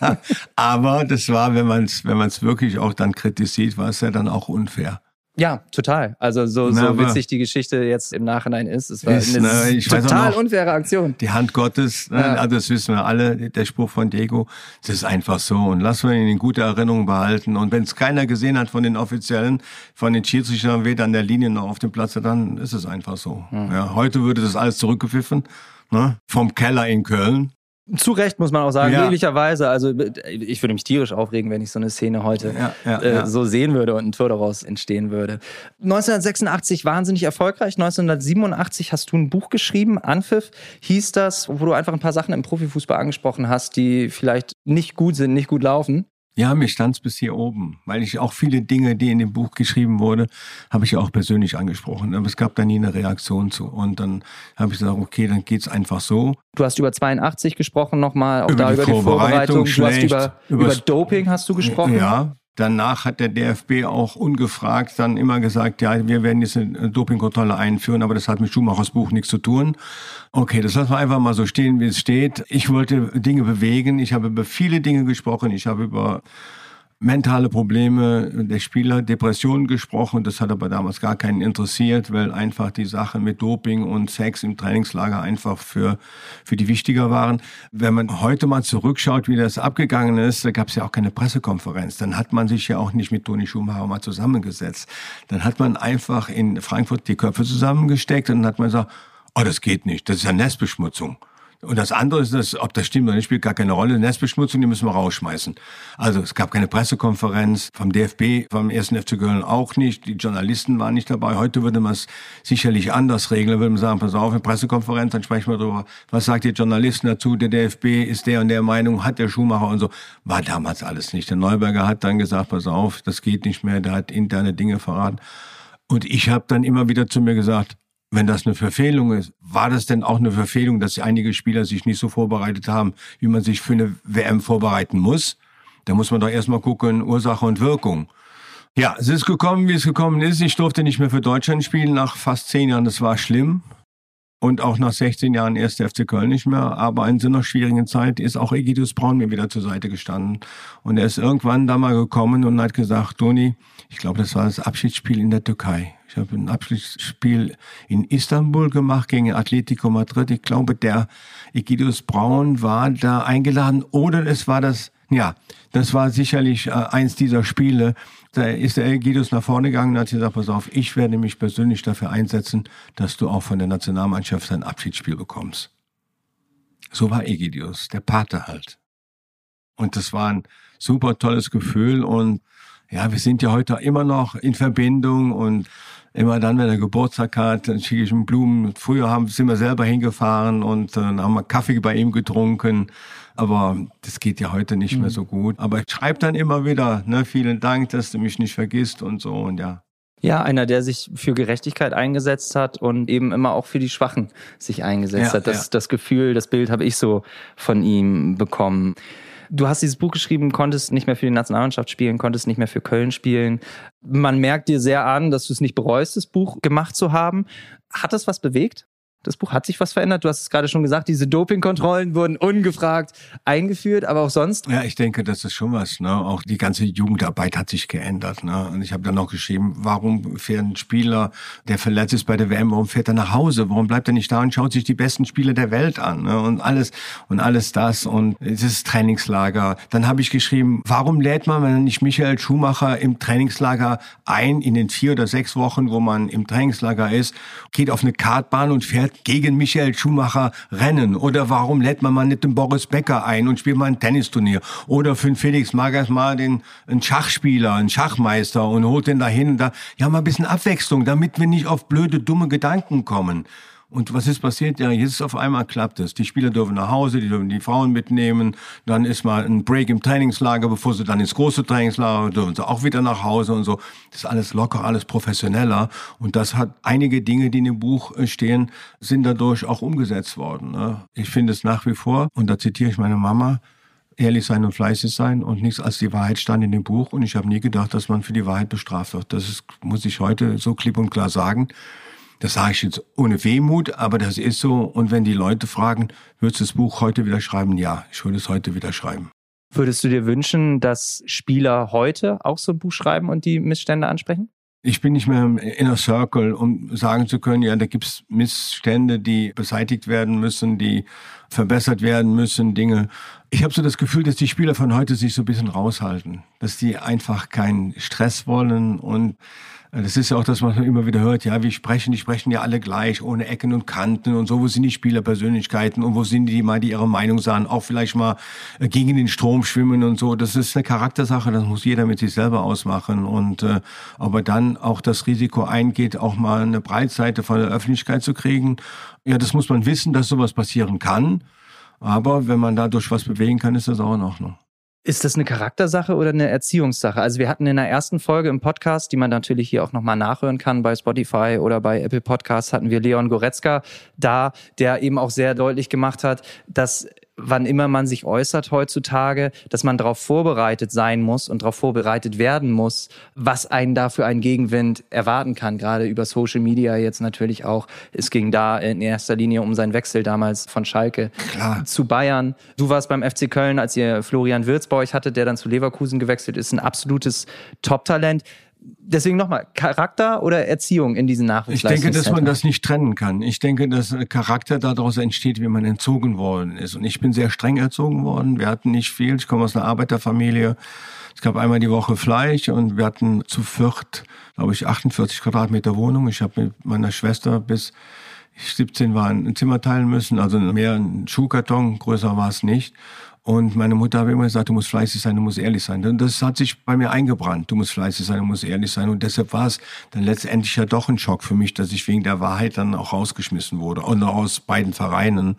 aber das war, wenn man es wenn man's wirklich auch dann kritisiert, war es ja dann auch unfair. Ja, total. Also so, so witzig die Geschichte jetzt im Nachhinein ist. Es war ist, eine ne, total noch, unfaire Aktion. Die Hand Gottes, ne, ja. also das wissen wir alle, der Spruch von Diego, das ist einfach so. Und lassen wir ihn in guter Erinnerung behalten. Und wenn es keiner gesehen hat von den Offiziellen, von den Schiedsrichtern, weder an der Linie noch auf dem Platz, dann ist es einfach so. Mhm. Ja, heute würde das alles zurückgepfiffen. Ne? Vom Keller in Köln. Zu Recht muss man auch sagen, ja. ehrlicherweise. Also ich würde mich tierisch aufregen, wenn ich so eine Szene heute ja, ja, äh, so sehen würde und ein Tor daraus entstehen würde. 1986 wahnsinnig erfolgreich. 1987 hast du ein Buch geschrieben, Anpfiff hieß das, wo du einfach ein paar Sachen im Profifußball angesprochen hast, die vielleicht nicht gut sind, nicht gut laufen. Ja, mir stand's bis hier oben, weil ich auch viele Dinge, die in dem Buch geschrieben wurde, habe ich auch persönlich angesprochen. Aber es gab da nie eine Reaktion zu. Und dann habe ich gesagt, okay, dann geht's einfach so. Du hast über 82 gesprochen nochmal, auch über da die über die Vorbereitung. Du hast über, über Doping hast du gesprochen. Ja, Danach hat der DFB auch ungefragt dann immer gesagt, ja, wir werden jetzt eine Dopingkontrolle einführen, aber das hat mit Schumachers Buch nichts zu tun. Okay, das lassen wir einfach mal so stehen, wie es steht. Ich wollte Dinge bewegen. Ich habe über viele Dinge gesprochen. Ich habe über mentale Probleme der Spieler, Depressionen gesprochen. Das hat aber damals gar keinen interessiert, weil einfach die Sache mit Doping und Sex im Trainingslager einfach für, für die wichtiger waren. Wenn man heute mal zurückschaut, wie das abgegangen ist, da gab es ja auch keine Pressekonferenz. Dann hat man sich ja auch nicht mit Toni Schumacher mal zusammengesetzt. Dann hat man einfach in Frankfurt die Köpfe zusammengesteckt und dann hat man gesagt, oh, das geht nicht, das ist ja Nestbeschmutzung. Und das andere ist, dass, ob das stimmt oder nicht, spielt gar keine Rolle. Nestbeschmutzung, die müssen wir rausschmeißen. Also es gab keine Pressekonferenz vom DFB, vom ersten FC Köln auch nicht. Die Journalisten waren nicht dabei. Heute würde man es sicherlich anders regeln. Würde man sagen, pass auf, eine Pressekonferenz, dann sprechen wir darüber. Was sagt die Journalisten dazu? Der DFB ist der und der Meinung, hat der Schuhmacher und so. War damals alles nicht. Der Neuberger hat dann gesagt, pass auf, das geht nicht mehr. Der hat interne Dinge verraten. Und ich habe dann immer wieder zu mir gesagt, wenn das eine Verfehlung ist, war das denn auch eine Verfehlung, dass einige Spieler sich nicht so vorbereitet haben, wie man sich für eine WM vorbereiten muss? Da muss man doch erstmal gucken, Ursache und Wirkung. Ja, es ist gekommen, wie es gekommen ist. Ich durfte nicht mehr für Deutschland spielen nach fast zehn Jahren. Das war schlimm. Und auch nach 16 Jahren erst FC Köln nicht mehr. Aber in so einer schwierigen Zeit ist auch Egidius Braun mir wieder zur Seite gestanden. Und er ist irgendwann da mal gekommen und hat gesagt, Toni, ich glaube, das war das Abschiedsspiel in der Türkei. Ich habe ein Abschiedsspiel in Istanbul gemacht gegen Atletico Madrid. Ich glaube, der Egidius Braun war da eingeladen. Oder es war das, ja, das war sicherlich äh, eins dieser Spiele. Da ist der Egidius nach vorne gegangen und hat gesagt, pass auf, ich werde mich persönlich dafür einsetzen, dass du auch von der Nationalmannschaft ein Abschiedsspiel bekommst. So war Egidius, der Pate halt. Und das war ein super tolles Gefühl und ja, wir sind ja heute immer noch in Verbindung und immer dann, wenn er Geburtstag hat, dann schicke ich ihm Blumen. Früher haben, sind wir selber hingefahren und äh, dann haben wir Kaffee bei ihm getrunken. Aber das geht ja heute nicht mhm. mehr so gut. Aber ich schreibe dann immer wieder, ne, vielen Dank, dass du mich nicht vergisst und so und ja. Ja, einer, der sich für Gerechtigkeit eingesetzt hat und eben immer auch für die Schwachen sich eingesetzt ja, hat. Das, ja. das Gefühl, das Bild habe ich so von ihm bekommen. Du hast dieses Buch geschrieben, konntest nicht mehr für die Nationalmannschaft spielen, konntest nicht mehr für Köln spielen. Man merkt dir sehr an, dass du es nicht bereust, das Buch gemacht zu haben. Hat das was bewegt? Das Buch hat sich was verändert. Du hast es gerade schon gesagt, diese Dopingkontrollen wurden ungefragt eingeführt, aber auch sonst. Ja, ich denke, das ist schon was. Ne? Auch die ganze Jugendarbeit hat sich geändert. Ne? Und ich habe dann noch geschrieben, warum fährt ein Spieler, der verletzt ist bei der WM, warum fährt er nach Hause? Warum bleibt er nicht da und schaut sich die besten Spiele der Welt an? Ne? Und alles und alles das und dieses Trainingslager. Dann habe ich geschrieben, warum lädt man, wenn nicht Michael Schumacher im Trainingslager ein in den vier oder sechs Wochen, wo man im Trainingslager ist, geht auf eine Kartbahn und fährt gegen Michael Schumacher rennen? Oder warum lädt man mal nicht den Boris Becker ein und spielt mal ein Tennisturnier? Oder für den Felix Magath mal den, einen Schachspieler, einen Schachmeister und holt den dahin da, ja, mal ein bisschen Abwechslung, damit wir nicht auf blöde, dumme Gedanken kommen. Und was ist passiert? Ja, jetzt auf einmal klappt es. Die Spieler dürfen nach Hause, die dürfen die Frauen mitnehmen. Dann ist mal ein Break im Trainingslager, bevor sie dann ins große Trainingslager dürfen sie auch wieder nach Hause und so. Das ist alles locker, alles professioneller. Und das hat einige Dinge, die in dem Buch äh, stehen, sind dadurch auch umgesetzt worden. Ne? Ich finde es nach wie vor, und da zitiere ich meine Mama, ehrlich sein und fleißig sein und nichts als die Wahrheit stand in dem Buch. Und ich habe nie gedacht, dass man für die Wahrheit bestraft wird. Das ist, muss ich heute so klipp und klar sagen. Das sage ich jetzt ohne Wehmut, aber das ist so. Und wenn die Leute fragen, würdest du das Buch heute wieder schreiben? Ja, ich würde es heute wieder schreiben. Würdest du dir wünschen, dass Spieler heute auch so ein Buch schreiben und die Missstände ansprechen? Ich bin nicht mehr im Inner Circle, um sagen zu können, ja, da gibt's Missstände, die beseitigt werden müssen, die verbessert werden müssen, Dinge. Ich habe so das Gefühl, dass die Spieler von heute sich so ein bisschen raushalten, dass die einfach keinen Stress wollen und das ist ja auch das, was man immer wieder hört. Ja, wir sprechen, die sprechen ja alle gleich, ohne Ecken und Kanten und so. Wo sind die Spielerpersönlichkeiten und wo sind die, mal die ihre Meinung sagen, auch vielleicht mal äh, gegen den Strom schwimmen und so. Das ist eine Charaktersache, das muss jeder mit sich selber ausmachen. Und äh, aber dann auch das Risiko eingeht, auch mal eine Breitseite von der Öffentlichkeit zu kriegen. Ja, das muss man wissen, dass sowas passieren kann. Aber wenn man dadurch was bewegen kann, ist das auch in Ordnung. Ist das eine Charaktersache oder eine Erziehungssache? Also wir hatten in der ersten Folge im Podcast, die man natürlich hier auch nochmal nachhören kann bei Spotify oder bei Apple Podcasts, hatten wir Leon Goretzka da, der eben auch sehr deutlich gemacht hat, dass wann immer man sich äußert heutzutage, dass man darauf vorbereitet sein muss und darauf vorbereitet werden muss, was einen da für einen Gegenwind erwarten kann, gerade über Social Media jetzt natürlich auch. Es ging da in erster Linie um seinen Wechsel damals von Schalke Klar. zu Bayern. Du warst beim FC Köln, als ihr Florian Wirz bei euch hattet, der dann zu Leverkusen gewechselt ist, ein absolutes Top-Talent deswegen nochmal, Charakter oder Erziehung in diesen Ich denke, dass man das nicht trennen kann. Ich denke, dass Charakter daraus entsteht, wie man entzogen worden ist. Und ich bin sehr streng erzogen worden. Wir hatten nicht viel. Ich komme aus einer Arbeiterfamilie. Es gab einmal die Woche Fleisch und wir hatten zu viert, glaube ich, 48 Quadratmeter Wohnung. Ich habe mit meiner Schwester bis ich 17 war ein Zimmer teilen müssen, also mehr ein Schuhkarton, größer war es nicht. Und meine Mutter hat immer gesagt, du musst fleißig sein, du musst ehrlich sein. Und das hat sich bei mir eingebrannt. Du musst fleißig sein, du musst ehrlich sein. Und deshalb war es dann letztendlich ja doch ein Schock für mich, dass ich wegen der Wahrheit dann auch rausgeschmissen wurde. Und aus beiden Vereinen.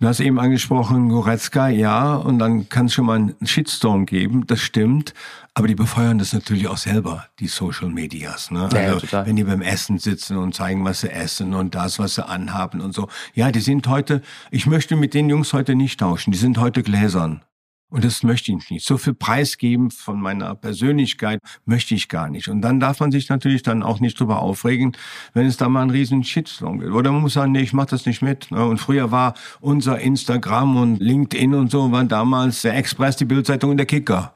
Du hast eben angesprochen, Goretzka, ja. Und dann kann es schon mal einen Shitstorm geben. Das stimmt. Aber die befeuern das natürlich auch selber, die Social Medias. Ne? Ja, also, total. wenn die beim Essen sitzen und zeigen, was sie essen und das, was sie anhaben und so. Ja, die sind heute, ich möchte mit den Jungs heute nicht tauschen. Die sind heute gläsern. Und das möchte ich nicht. So viel preisgeben von meiner Persönlichkeit möchte ich gar nicht. Und dann darf man sich natürlich dann auch nicht drüber aufregen, wenn es da mal einen riesen Shitstorm gibt. Oder man muss sagen, nee, ich mach das nicht mit. ne? Und früher war unser Instagram und LinkedIn und so, waren damals der Express, die Bildzeitung und der Kicker.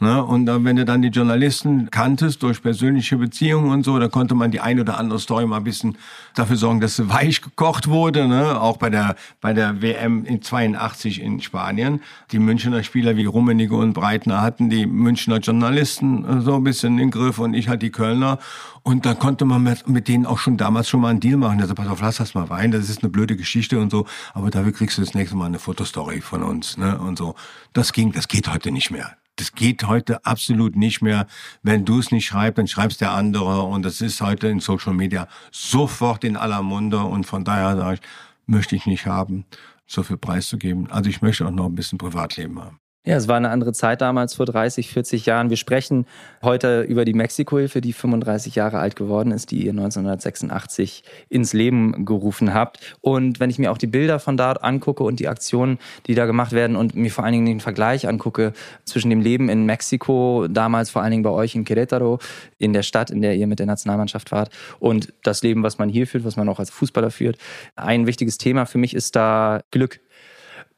Ne? Und dann, wenn du dann die Journalisten kanntest durch persönliche Beziehungen und so, da konnte man die ein oder andere Story mal ein bisschen dafür sorgen, dass sie weich gekocht wurde. Ne? Auch bei der, bei der WM in 82 in Spanien. Die Münchner Spieler wie Rummenigge und Breitner hatten die Münchner Journalisten äh, so ein bisschen im Griff und ich halt die Kölner. Und dann konnte man mit, mit denen auch schon damals schon mal einen Deal machen. Also pass auf, lass das mal rein, das ist eine blöde Geschichte und so, aber dafür kriegst du das nächste Mal eine Fotostory von uns. Ne? Und so. Das ging, das geht heute nicht mehr. Das geht heute absolut nicht mehr. Wenn du es nicht schreibst, dann schreibst der andere. Und das ist heute in Social Media sofort in aller Munde. Und von daher sage ich, möchte ich nicht haben, so viel preiszugeben. Also ich möchte auch noch ein bisschen Privatleben haben. Ja, es war eine andere Zeit damals, vor 30, 40 Jahren. Wir sprechen heute über die Mexiko-Hilfe, die 35 Jahre alt geworden ist, die ihr 1986 ins Leben gerufen habt. Und wenn ich mir auch die Bilder von dort angucke und die Aktionen, die da gemacht werden und mir vor allen Dingen den Vergleich angucke zwischen dem Leben in Mexiko, damals vor allen Dingen bei euch in Querétaro, in der Stadt, in der ihr mit der Nationalmannschaft wart, und das Leben, was man hier führt, was man auch als Fußballer führt. Ein wichtiges Thema für mich ist da Glück.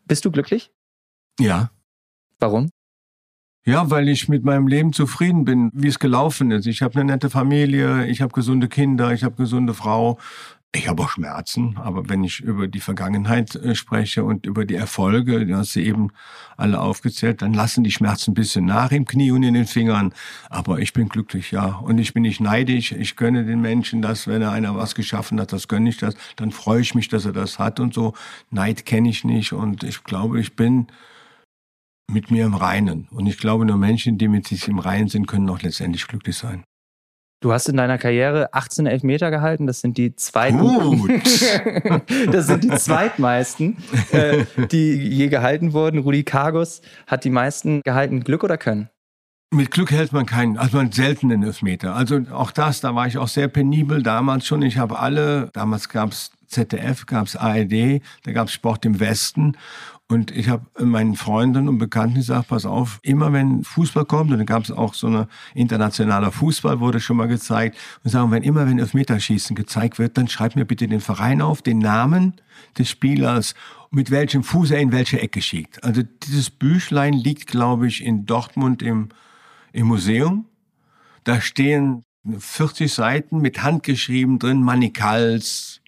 Bist du glücklich? Ja, Warum? Ja, weil ich mit meinem Leben zufrieden bin, wie es gelaufen ist. Ich habe eine nette Familie, ich habe gesunde Kinder, ich habe gesunde Frau. Ich habe auch Schmerzen, aber wenn ich über die Vergangenheit äh, spreche und über die Erfolge, du hast sie eben alle aufgezählt, dann lassen die Schmerzen ein bisschen nach im Knie und in den Fingern. Aber ich bin glücklich, ja. Und ich bin nicht neidisch. Ich gönne den Menschen das, wenn er einer was geschaffen hat, das gönne ich das. Dann freue ich mich, dass er das hat und so. Neid kenne ich nicht und ich glaube, ich bin mit mir im Reinen. Und ich glaube, nur Menschen, die mit sich im Reinen sind, können auch letztendlich glücklich sein. Du hast in deiner Karriere 18 Elfmeter gehalten. Das sind die zweiten. Gut. [LAUGHS] das sind die zweitmeisten, äh, die je gehalten wurden. Rudi Kargus hat die meisten gehalten. Glück oder Können? Mit Glück hält man keinen, also man selten den Elfmeter. Also auch das, da war ich auch sehr penibel damals schon. Ich habe alle, damals gab's ZDF, gab's ARD, da gab's Sport im Westen. Und ich habe meinen Freunden und Bekannten gesagt, pass auf, immer wenn Fußball kommt, und dann gab es auch so eine internationaler Fußball, wurde schon mal gezeigt, und sagen, wenn immer wenn Elfmeterschießen gezeigt wird, dann schreib mir bitte den Verein auf, den Namen des Spielers, mit welchem Fuß er in welche Ecke schickt. Also dieses Büchlein liegt, glaube ich, in Dortmund im, im Museum. Da stehen 40 Seiten mit handgeschrieben drin, Manikals,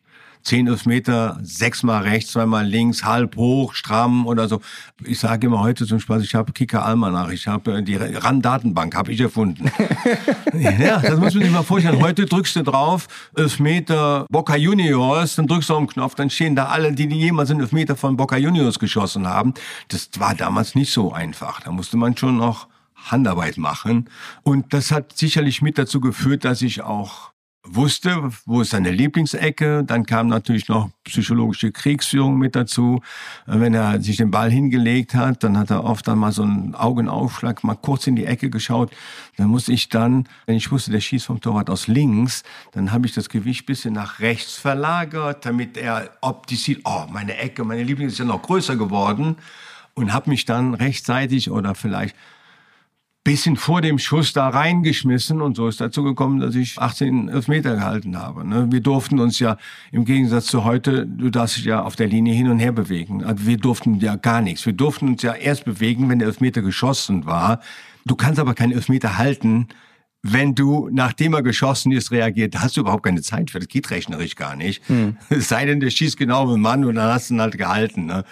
10 Elfmeter, sechsmal rechts, zweimal links, halb hoch, stramm oder so. Ich sage immer heute zum Spaß, ich habe Kicker Almanach, ich habe die RAN-Datenbank, habe ich erfunden. [LAUGHS] ja, das muss man sich mal vorstellen. Heute drückst du drauf, Elfmeter Boca Juniors, dann drückst du auf den Knopf, dann stehen da alle, die, die jemals einen Elfmeter von Boca Juniors geschossen haben. Das war damals nicht so einfach. Da musste man schon noch Handarbeit machen. Und das hat sicherlich mit dazu geführt, dass ich auch wusste, wo ist seine Lieblingsecke. Dann kam natürlich noch psychologische Kriegsführung mit dazu. Wenn er sich den Ball hingelegt hat, dann hat er oft dann mal so einen Augenaufschlag, mal kurz in die Ecke geschaut. Dann musste ich dann, wenn ich wusste, der schießt vom Torwart aus links, dann habe ich das Gewicht bisschen nach rechts verlagert, damit er optisch sieht, oh, meine Ecke, meine Lieblings ist ja noch größer geworden. Und habe mich dann rechtzeitig oder vielleicht bisschen vor dem Schuss da reingeschmissen und so ist dazu gekommen, dass ich 18 Elfmeter gehalten habe. Ne? Wir durften uns ja im Gegensatz zu heute, du darfst dich ja auf der Linie hin und her bewegen. Also wir durften ja gar nichts. Wir durften uns ja erst bewegen, wenn der Elfmeter geschossen war. Du kannst aber keinen Elfmeter halten, wenn du, nachdem er geschossen ist, reagiert, da hast du überhaupt keine Zeit für. Das geht rechnerisch gar nicht. Hm. [LAUGHS] Es sei denn, der schießt genau wie ein Mann und dann hast du ihn halt gehalten. Ne?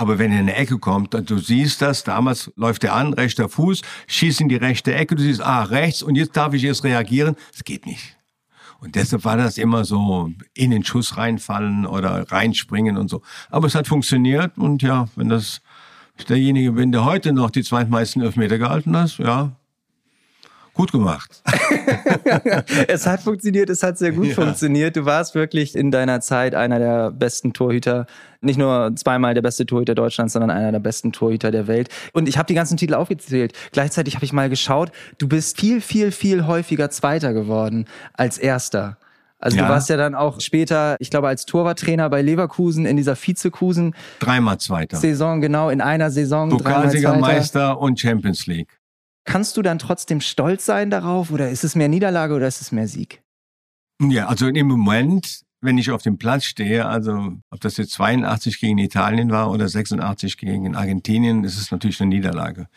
Aber wenn er in eine Ecke kommt, du siehst das, damals läuft er an, rechter Fuß, schießt in die rechte Ecke, du siehst, ah, rechts und jetzt darf ich erst reagieren. Das geht nicht. Und deshalb war das immer so in den Schuss reinfallen oder reinspringen und so. Aber es hat funktioniert und ja, wenn das derjenige bin, der heute noch die zweitmeisten Elfmeter gehalten hat, ja, Gut gemacht. [LAUGHS] es hat funktioniert, es hat sehr gut ja. funktioniert. Du warst wirklich in deiner Zeit einer der besten Torhüter. Nicht nur zweimal der beste Torhüter Deutschlands, sondern einer der besten Torhüter der Welt. Und ich habe die ganzen Titel aufgezählt. Gleichzeitig habe ich mal geschaut, du bist viel, viel, viel häufiger Zweiter geworden als Erster. Also ja. du warst ja dann auch später, ich glaube, als Torwarttrainer bei Leverkusen in dieser Vizekusen. Dreimal Zweiter. Saison, genau, in einer Saison. Pokalsiegermeister und Champions League. Kannst du dann trotzdem stolz sein darauf oder ist es mehr Niederlage oder ist es mehr Sieg? Ja, also im Moment, wenn ich auf dem Platz stehe, also ob das jetzt 82 gegen Italien war oder 86 gegen Argentinien, ist es natürlich eine Niederlage.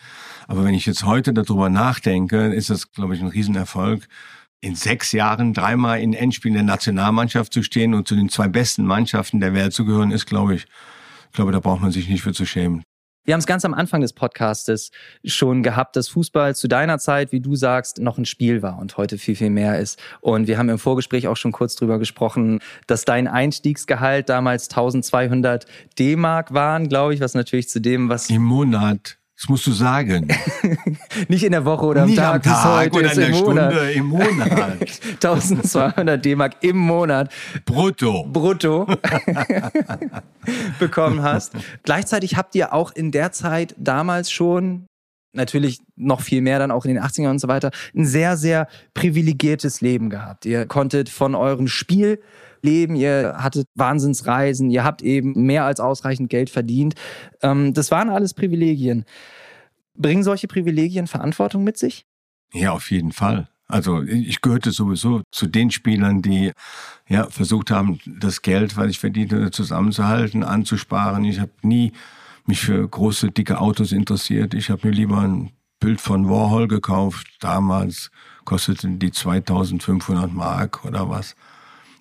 Aber wenn ich jetzt heute darüber nachdenke, ist das, glaube ich, ein Riesenerfolg in sechs Jahren dreimal in Endspielen der Nationalmannschaft zu stehen und zu den zwei besten Mannschaften der Welt zu gehören, ist, glaube ich, glaube, da braucht man sich nicht für zu schämen. Wir haben es ganz am Anfang des Podcastes schon gehabt, dass Fußball zu deiner Zeit, wie du sagst, noch ein Spiel war und heute viel, viel mehr ist. Und wir haben im Vorgespräch auch schon kurz drüber gesprochen, dass dein Einstiegsgehalt damals 1200 D-Mark waren, glaube ich, was natürlich zu dem, was... Im Monat. Das musst du sagen. [LAUGHS] Nicht in der Woche oder am Nicht Tag, am Tag oder in der im Stunde, Monat. im Monat. [LAUGHS] 1200 D-Mark im Monat. Brutto. Brutto [LAUGHS] bekommen hast. Gleichzeitig habt ihr auch in der Zeit damals schon natürlich noch viel mehr dann auch in den 80ern und so weiter, ein sehr, sehr privilegiertes Leben gehabt. Ihr konntet von eurem Spiel leben, ihr hattet Wahnsinnsreisen, ihr habt eben mehr als ausreichend Geld verdient. Ähm, das waren alles Privilegien. Bringen solche Privilegien Verantwortung mit sich? Ja, auf jeden Fall. Also ich gehörte sowieso zu den Spielern, die ja versucht haben, das Geld, was ich verdiente, zusammenzuhalten, anzusparen. Ich habe nie mich für große, dicke Autos interessiert. Ich habe mir lieber ein Bild von Warhol gekauft. Damals kosteten die 2500 Mark oder was.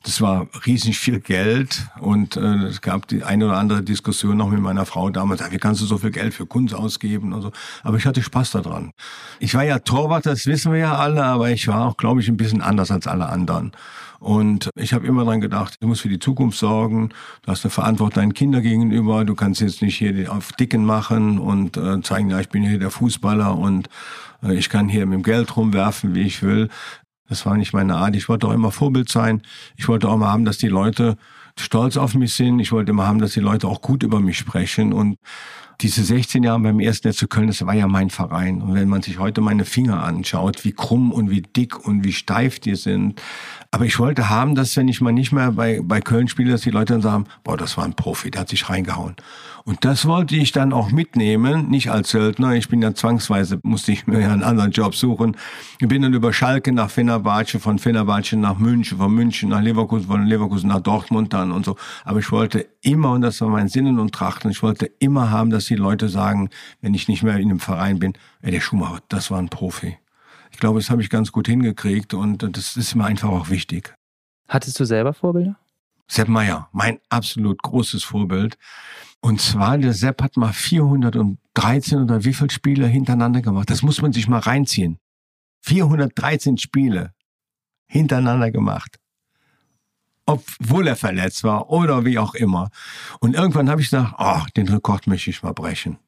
Das war riesig viel Geld und äh, es gab die eine oder andere Diskussion noch mit meiner Frau damals, wie kannst du so viel Geld für Kunst ausgeben und so. Aber ich hatte Spaß daran. Ich war ja Torwart, das wissen wir ja alle, aber ich war auch, glaube ich, ein bisschen anders als alle anderen. Und ich habe immer dran gedacht, du musst für die Zukunft sorgen, du hast eine Verantwortung deinen Kindern gegenüber, du kannst jetzt nicht hier auf Dicken machen und äh, zeigen, ja, ich bin hier der Fußballer und äh, ich kann hier mit dem Geld rumwerfen, wie ich will. Das war nicht meine Art. Ich wollte auch immer Vorbild sein. Ich wollte auch mal haben, dass die Leute stolz auf mich sind. Ich wollte immer haben, dass die Leute auch gut über mich sprechen. Und diese 16 Jahre beim ersten zu Köln, das war ja mein Verein. Und wenn man sich heute meine Finger anschaut, wie krumm und wie dick und wie steif die sind. Aber ich wollte haben, dass wenn ich mal nicht mehr bei, bei Köln spiele, dass die Leute dann sagen, boah, das war ein Profi, der hat sich reingehauen. Und das wollte ich dann auch mitnehmen, nicht als Söldner. Ich bin ja zwangsweise, musste ich mir ja einen anderen Job suchen. Ich bin dann über Schalke nach Fenerbahce, von Fenerbahce nach München, von München nach Leverkusen, von Leverkusen nach Dortmund dann und so. Aber ich wollte immer, und das war mein Sinnen und Trachten, ich wollte immer haben, dass die Leute sagen, wenn ich nicht mehr in einem Verein bin, ey, der Schumacher, das war ein Profi. Ich glaube, das habe ich ganz gut hingekriegt und das ist mir einfach auch wichtig. Hattest du selber Vorbilder? Sepp Meyer, mein absolut großes Vorbild. Und zwar, der Sepp hat mal 413 oder wie viele Spiele hintereinander gemacht. Das muss man sich mal reinziehen. 413 Spiele hintereinander gemacht. Obwohl er verletzt war oder wie auch immer. Und irgendwann habe ich gesagt, oh, den Rekord möchte ich mal brechen.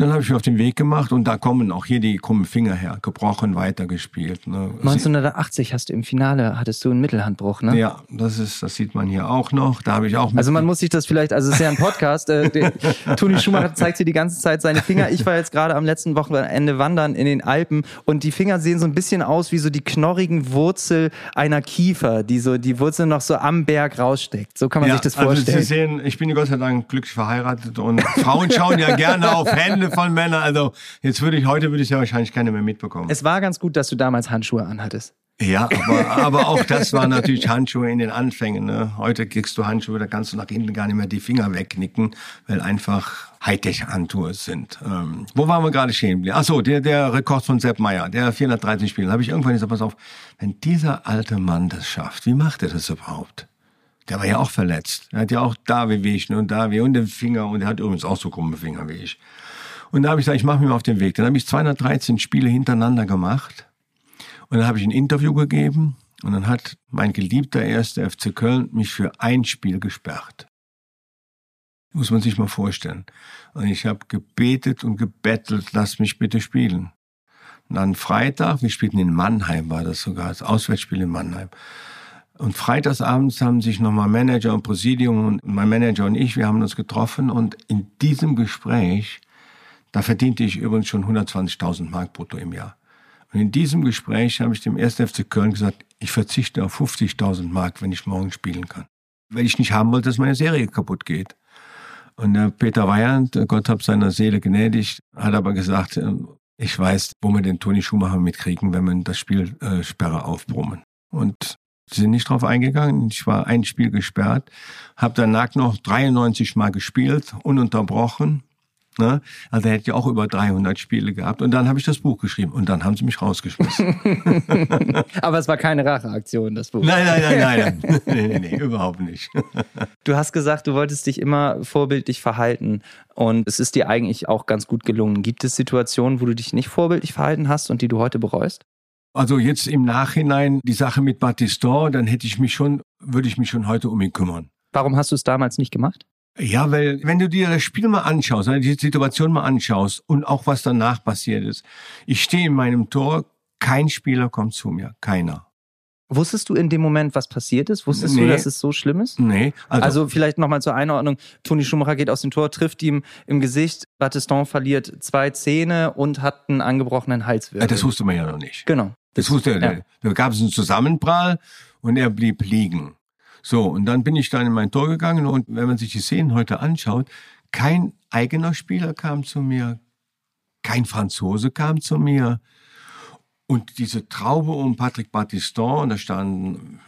Dann habe ich mich auf den Weg gemacht und da kommen auch hier die krummen Finger her, gebrochen, weitergespielt. Ne. 1980 hast du im Finale, hattest du einen Mittelhandbruch, ne? Ja, das ist, das sieht man hier auch noch. Da habe ich auch. Also man muss sich das vielleicht, also es ist ja ein Podcast. äh, [LAUGHS] Toni Schumacher zeigt hier die ganze Zeit seine Finger. Ich war jetzt gerade am letzten Wochenende wandern in den Alpen und die Finger sehen so ein bisschen aus wie so die knorrigen Wurzel einer Kiefer, die so die Wurzel noch so am Berg raussteckt. So kann man ja, sich das vorstellen. Also Sie sehen, ich bin Gott sei Dank glücklich verheiratet und Frauen schauen ja gerne auf Hände von Männern. Also jetzt würde ich heute würde ich ja wahrscheinlich keine mehr mitbekommen. Es war ganz gut, dass du damals Handschuhe anhattest. Ja, aber, [LAUGHS] aber auch das waren natürlich Handschuhe in den Anfängen. Ne? Heute kriegst du Handschuhe, da kannst du nach hinten gar nicht mehr die Finger wegknicken, weil einfach Hightech-Handschuhe sind. Ähm, wo waren wir gerade stehen? Ach so, der, der Rekord von Sepp Meyer, der 430 Spiele. Da habe ich irgendwann gesagt, pass auf, wenn dieser alte Mann das schafft, wie macht er das überhaupt? Der war ja auch verletzt. Er hat ja auch da Wehwehchen und da weh und den Finger und er hat übrigens auch so krumme Finger wie ich. Und da habe ich gesagt, ich mache mich mal auf den Weg. Dann habe ich 213 Spiele hintereinander gemacht und dann habe ich ein Interview gegeben und dann hat mein geliebter erster FC Köln mich für ein Spiel gesperrt. Muss man sich mal vorstellen. Und ich habe gebetet und gebettelt, lass mich bitte spielen. Und dann Freitag, wir spielten in Mannheim, war das sogar, das Auswärtsspiel in Mannheim. Und freitagsabends haben sich nochmal Manager und Präsidium und mein Manager und ich, wir haben uns getroffen und in diesem Gespräch, da verdiente ich übrigens schon 120.000 Mark brutto im Jahr. Und in diesem Gespräch habe ich dem 1. FC Köln gesagt, ich verzichte auf 50.000 Mark, wenn ich morgen spielen kann. Weil ich nicht haben wollte, dass meine Serie kaputt geht. Und der Peter Weyand, Gott hab seiner Seele gnädig, hat aber gesagt, äh, ich weiß, wo wir den Toni Schumacher mitkriegen, wenn wir das Spiel äh, Sperre aufbrummen. Und sie sind nicht drauf eingegangen. Ich war ein Spiel gesperrt, habe danach noch 93 Mal gespielt, ununterbrochen. Ne? Also er hätte ja auch über 300 Spiele gehabt. Und dann habe ich das Buch geschrieben und dann haben sie mich rausgeschmissen. [LAUGHS] Aber es war keine Racheaktion, das Buch. Nein, nein, nein, nein. nein. [LAUGHS] nee, nee, nee, überhaupt nicht. [LAUGHS] Du hast gesagt, du wolltest dich immer vorbildlich verhalten und es ist dir eigentlich auch ganz gut gelungen. Gibt es Situationen, wo du dich nicht vorbildlich verhalten hast und die du heute bereust? Also jetzt im Nachhinein die Sache mit Battiston, dann hätte ich mich schon, würde ich mich schon heute um ihn kümmern. Warum hast du es damals nicht gemacht? Ja, weil wenn du dir das Spiel mal anschaust, die Situation mal anschaust und auch was danach passiert ist. Ich stehe in meinem Tor, kein Spieler kommt zu mir, keiner. Wusstest du in dem Moment, was passiert ist? Wusstest Nee. du, dass es so schlimm ist? Nee, also, Also, vielleicht nochmal zur Einordnung. Toni Schumacher geht aus dem Tor, trifft ihm im Gesicht. Battiston verliert zwei Zähne und hat einen angebrochenen äh, Halswirbel. das wusste man ja noch nicht. Genau. Das wusste er. ja. Da gab es einen Zusammenprall und er blieb liegen. So, und dann bin ich dann in mein Tor gegangen und wenn man sich die Szenen heute anschaut, kein eigener Spieler kam zu mir, kein Franzose kam zu mir. Und diese Traube um Patrick Battiston, da standen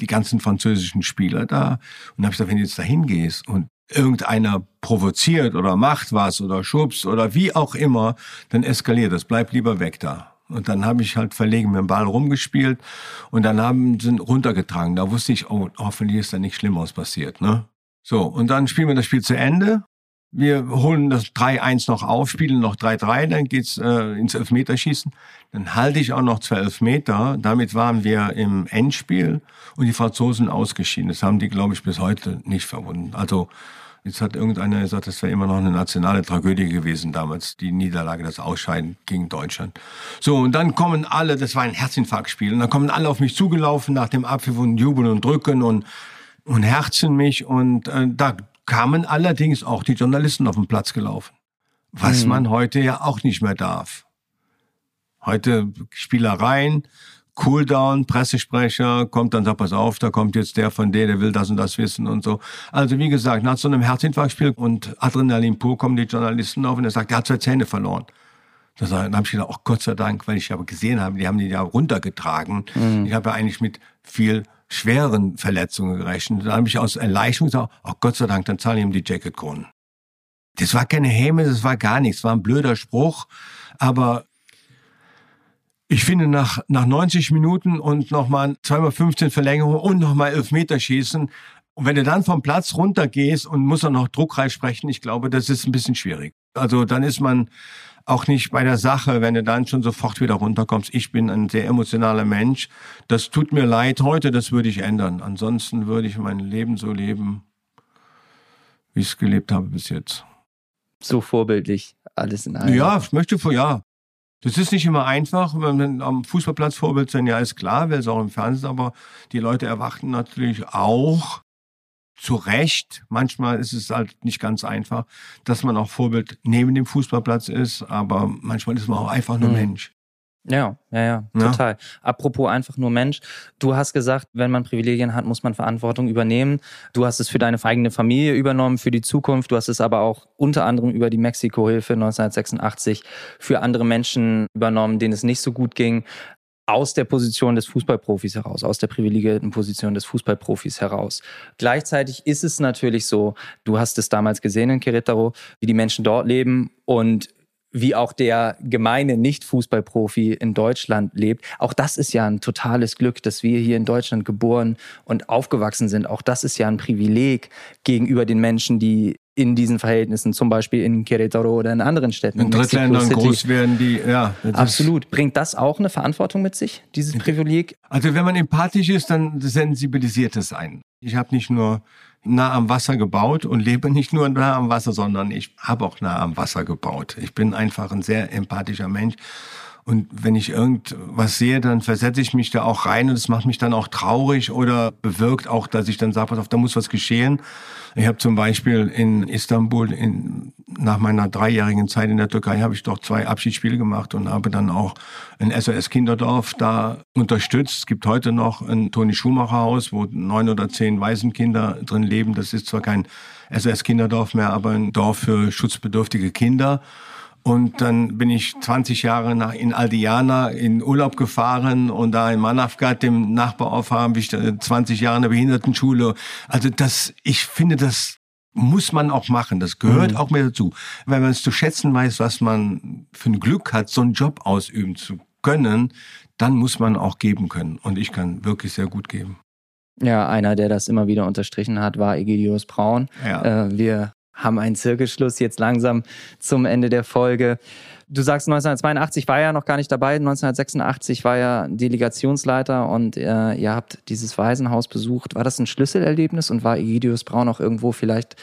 die ganzen französischen Spieler da. Und habe ich gesagt, wenn du jetzt da hingehst und irgendeiner provoziert oder macht was oder schubst oder wie auch immer, dann eskaliert das. Bleib lieber weg da. Und dann habe ich halt verlegen mit dem Ball rumgespielt und dann haben sie runtergetragen. Da wusste ich, oh, hoffentlich ist da nichts Schlimmeres passiert. Ne? So, und dann spielen wir das Spiel zu Ende. Wir holen das 3-1 noch auf, spielen noch 3-3, dann geht's äh, ins Elfmeterschießen. Dann halte ich auch noch zwei Elfmeter. Damit waren wir im Endspiel und die Franzosen ausgeschieden. Das haben die, glaube ich, bis heute nicht verwunden. Also jetzt hat irgendeiner gesagt, das wäre immer noch eine nationale Tragödie gewesen damals, die Niederlage, das Ausscheiden gegen Deutschland. So, und dann kommen alle, das war ein Herzinfarktspiel, und dann kommen alle auf mich zugelaufen nach dem Abpfiff und jubeln und drücken und, und herzen mich. Und äh, da kamen allerdings auch die Journalisten auf den Platz gelaufen. Was man heute ja auch nicht mehr darf. Heute Spielereien, Cooldown, Pressesprecher, kommt dann, sagt, pass auf, da kommt jetzt der von der, der will das und das wissen und so. Also wie gesagt, nach so einem Herzinfarktspiel und Adrenalin pur kommen die Journalisten auf und er sagt, der hat zwei Zähne verloren. Dann habe ich gedacht, oh Gott sei Dank, weil ich aber gesehen habe, die haben die ja runtergetragen. Ich habe ja eigentlich mit viel schweren Verletzungen gerechnet. Da habe ich aus Erleichterung gesagt, oh Gott sei Dank, dann zahle ich ihm die Jacketkronen. Das war keine Häme, das war gar nichts, war ein blöder Spruch, aber ich finde, nach, nach 90 Minuten und nochmal zweimal 15 Verlängerung und nochmal 11 Meter schießen, und wenn du dann vom Platz runtergehst und musst dann noch druckreich sprechen, ich glaube, das ist ein bisschen schwierig. Also dann ist man auch nicht bei der Sache, wenn du dann schon sofort wieder runterkommst. Ich bin ein sehr emotionaler Mensch. Das tut mir leid heute, das würde ich ändern. Ansonsten würde ich mein Leben so leben, wie ich es gelebt habe bis jetzt. So vorbildlich, alles in allem. Ja, ich möchte, ja. Das ist nicht immer einfach. Wenn man am Fußballplatz Vorbild sein, ja, ist klar, wer es auch im Fernsehen, aber die Leute erwarten natürlich auch zu Recht, manchmal ist es halt nicht ganz einfach, dass man auch Vorbild neben dem Fußballplatz ist, aber manchmal ist man auch einfach nur mhm. Mensch. Ja, ja, ja, total. Ja. Apropos einfach nur Mensch. Du hast gesagt, wenn man Privilegien hat, muss man Verantwortung übernehmen. Du hast es für deine eigene Familie übernommen, für die Zukunft. Du hast es aber auch unter anderem über die Mexiko-Hilfe 1986 für andere Menschen übernommen, denen es nicht so gut ging aus der Position des Fußballprofis heraus, aus der privilegierten Position des Fußballprofis heraus. Gleichzeitig ist es natürlich so, du hast es damals gesehen in Querétaro, wie die Menschen dort leben und wie auch der gemeine Nicht-Fußballprofi in Deutschland lebt. Auch das ist ja ein totales Glück, dass wir hier in Deutschland geboren und aufgewachsen sind. Auch das ist ja ein Privileg gegenüber den Menschen, die in diesen Verhältnissen, zum Beispiel in Querétaro oder in anderen Städten. In Drittländern groß werden, die, ja. Absolut. Bringt das auch eine Verantwortung mit sich, dieses Privileg? Also wenn man empathisch ist, dann sensibilisiert es einen. Ich habe nicht nur nah am Wasser gebaut und lebe nicht nur nah am Wasser, sondern ich habe auch nah am Wasser gebaut. Ich bin einfach ein sehr empathischer Mensch. Und wenn ich irgendwas sehe, dann versetze ich mich da auch rein und es macht mich dann auch traurig oder bewirkt auch, dass ich dann sage, pass auf, da muss was geschehen. Ich habe zum Beispiel in Istanbul in, nach meiner dreijährigen Zeit in der Türkei habe ich doch zwei Abschiedsspiele gemacht und habe dann auch ein SOS Kinderdorf da unterstützt. Es gibt heute noch ein Toni Schumacher Haus, wo neun oder zehn Waisenkinder drin leben. Das ist zwar kein SOS Kinderdorf mehr, aber ein Dorf für schutzbedürftige Kinder. Und dann bin ich 20 Jahre nach in Aldiana in Urlaub gefahren und da in Manavgat, dem Nachbarort, habe ich 20 Jahre in der Behindertenschule. Also das, ich finde, das muss man auch machen. Das gehört mhm. auch mehr dazu. Wenn man es zu schätzen weiß, was man für ein Glück hat, so einen Job ausüben zu können, dann muss man auch geben können. Und ich kann wirklich sehr gut geben. Ja, einer, der das immer wieder unterstrichen hat, war Egidius Braun. Ja. Äh, wir haben einen Zirkelschluss jetzt langsam zum Ende der Folge. Du sagst, 1982 war er noch gar nicht dabei, 1986 war er Delegationsleiter und äh, ihr habt dieses Waisenhaus besucht. War das ein Schlüsselerlebnis und war Egidius Braun auch irgendwo vielleicht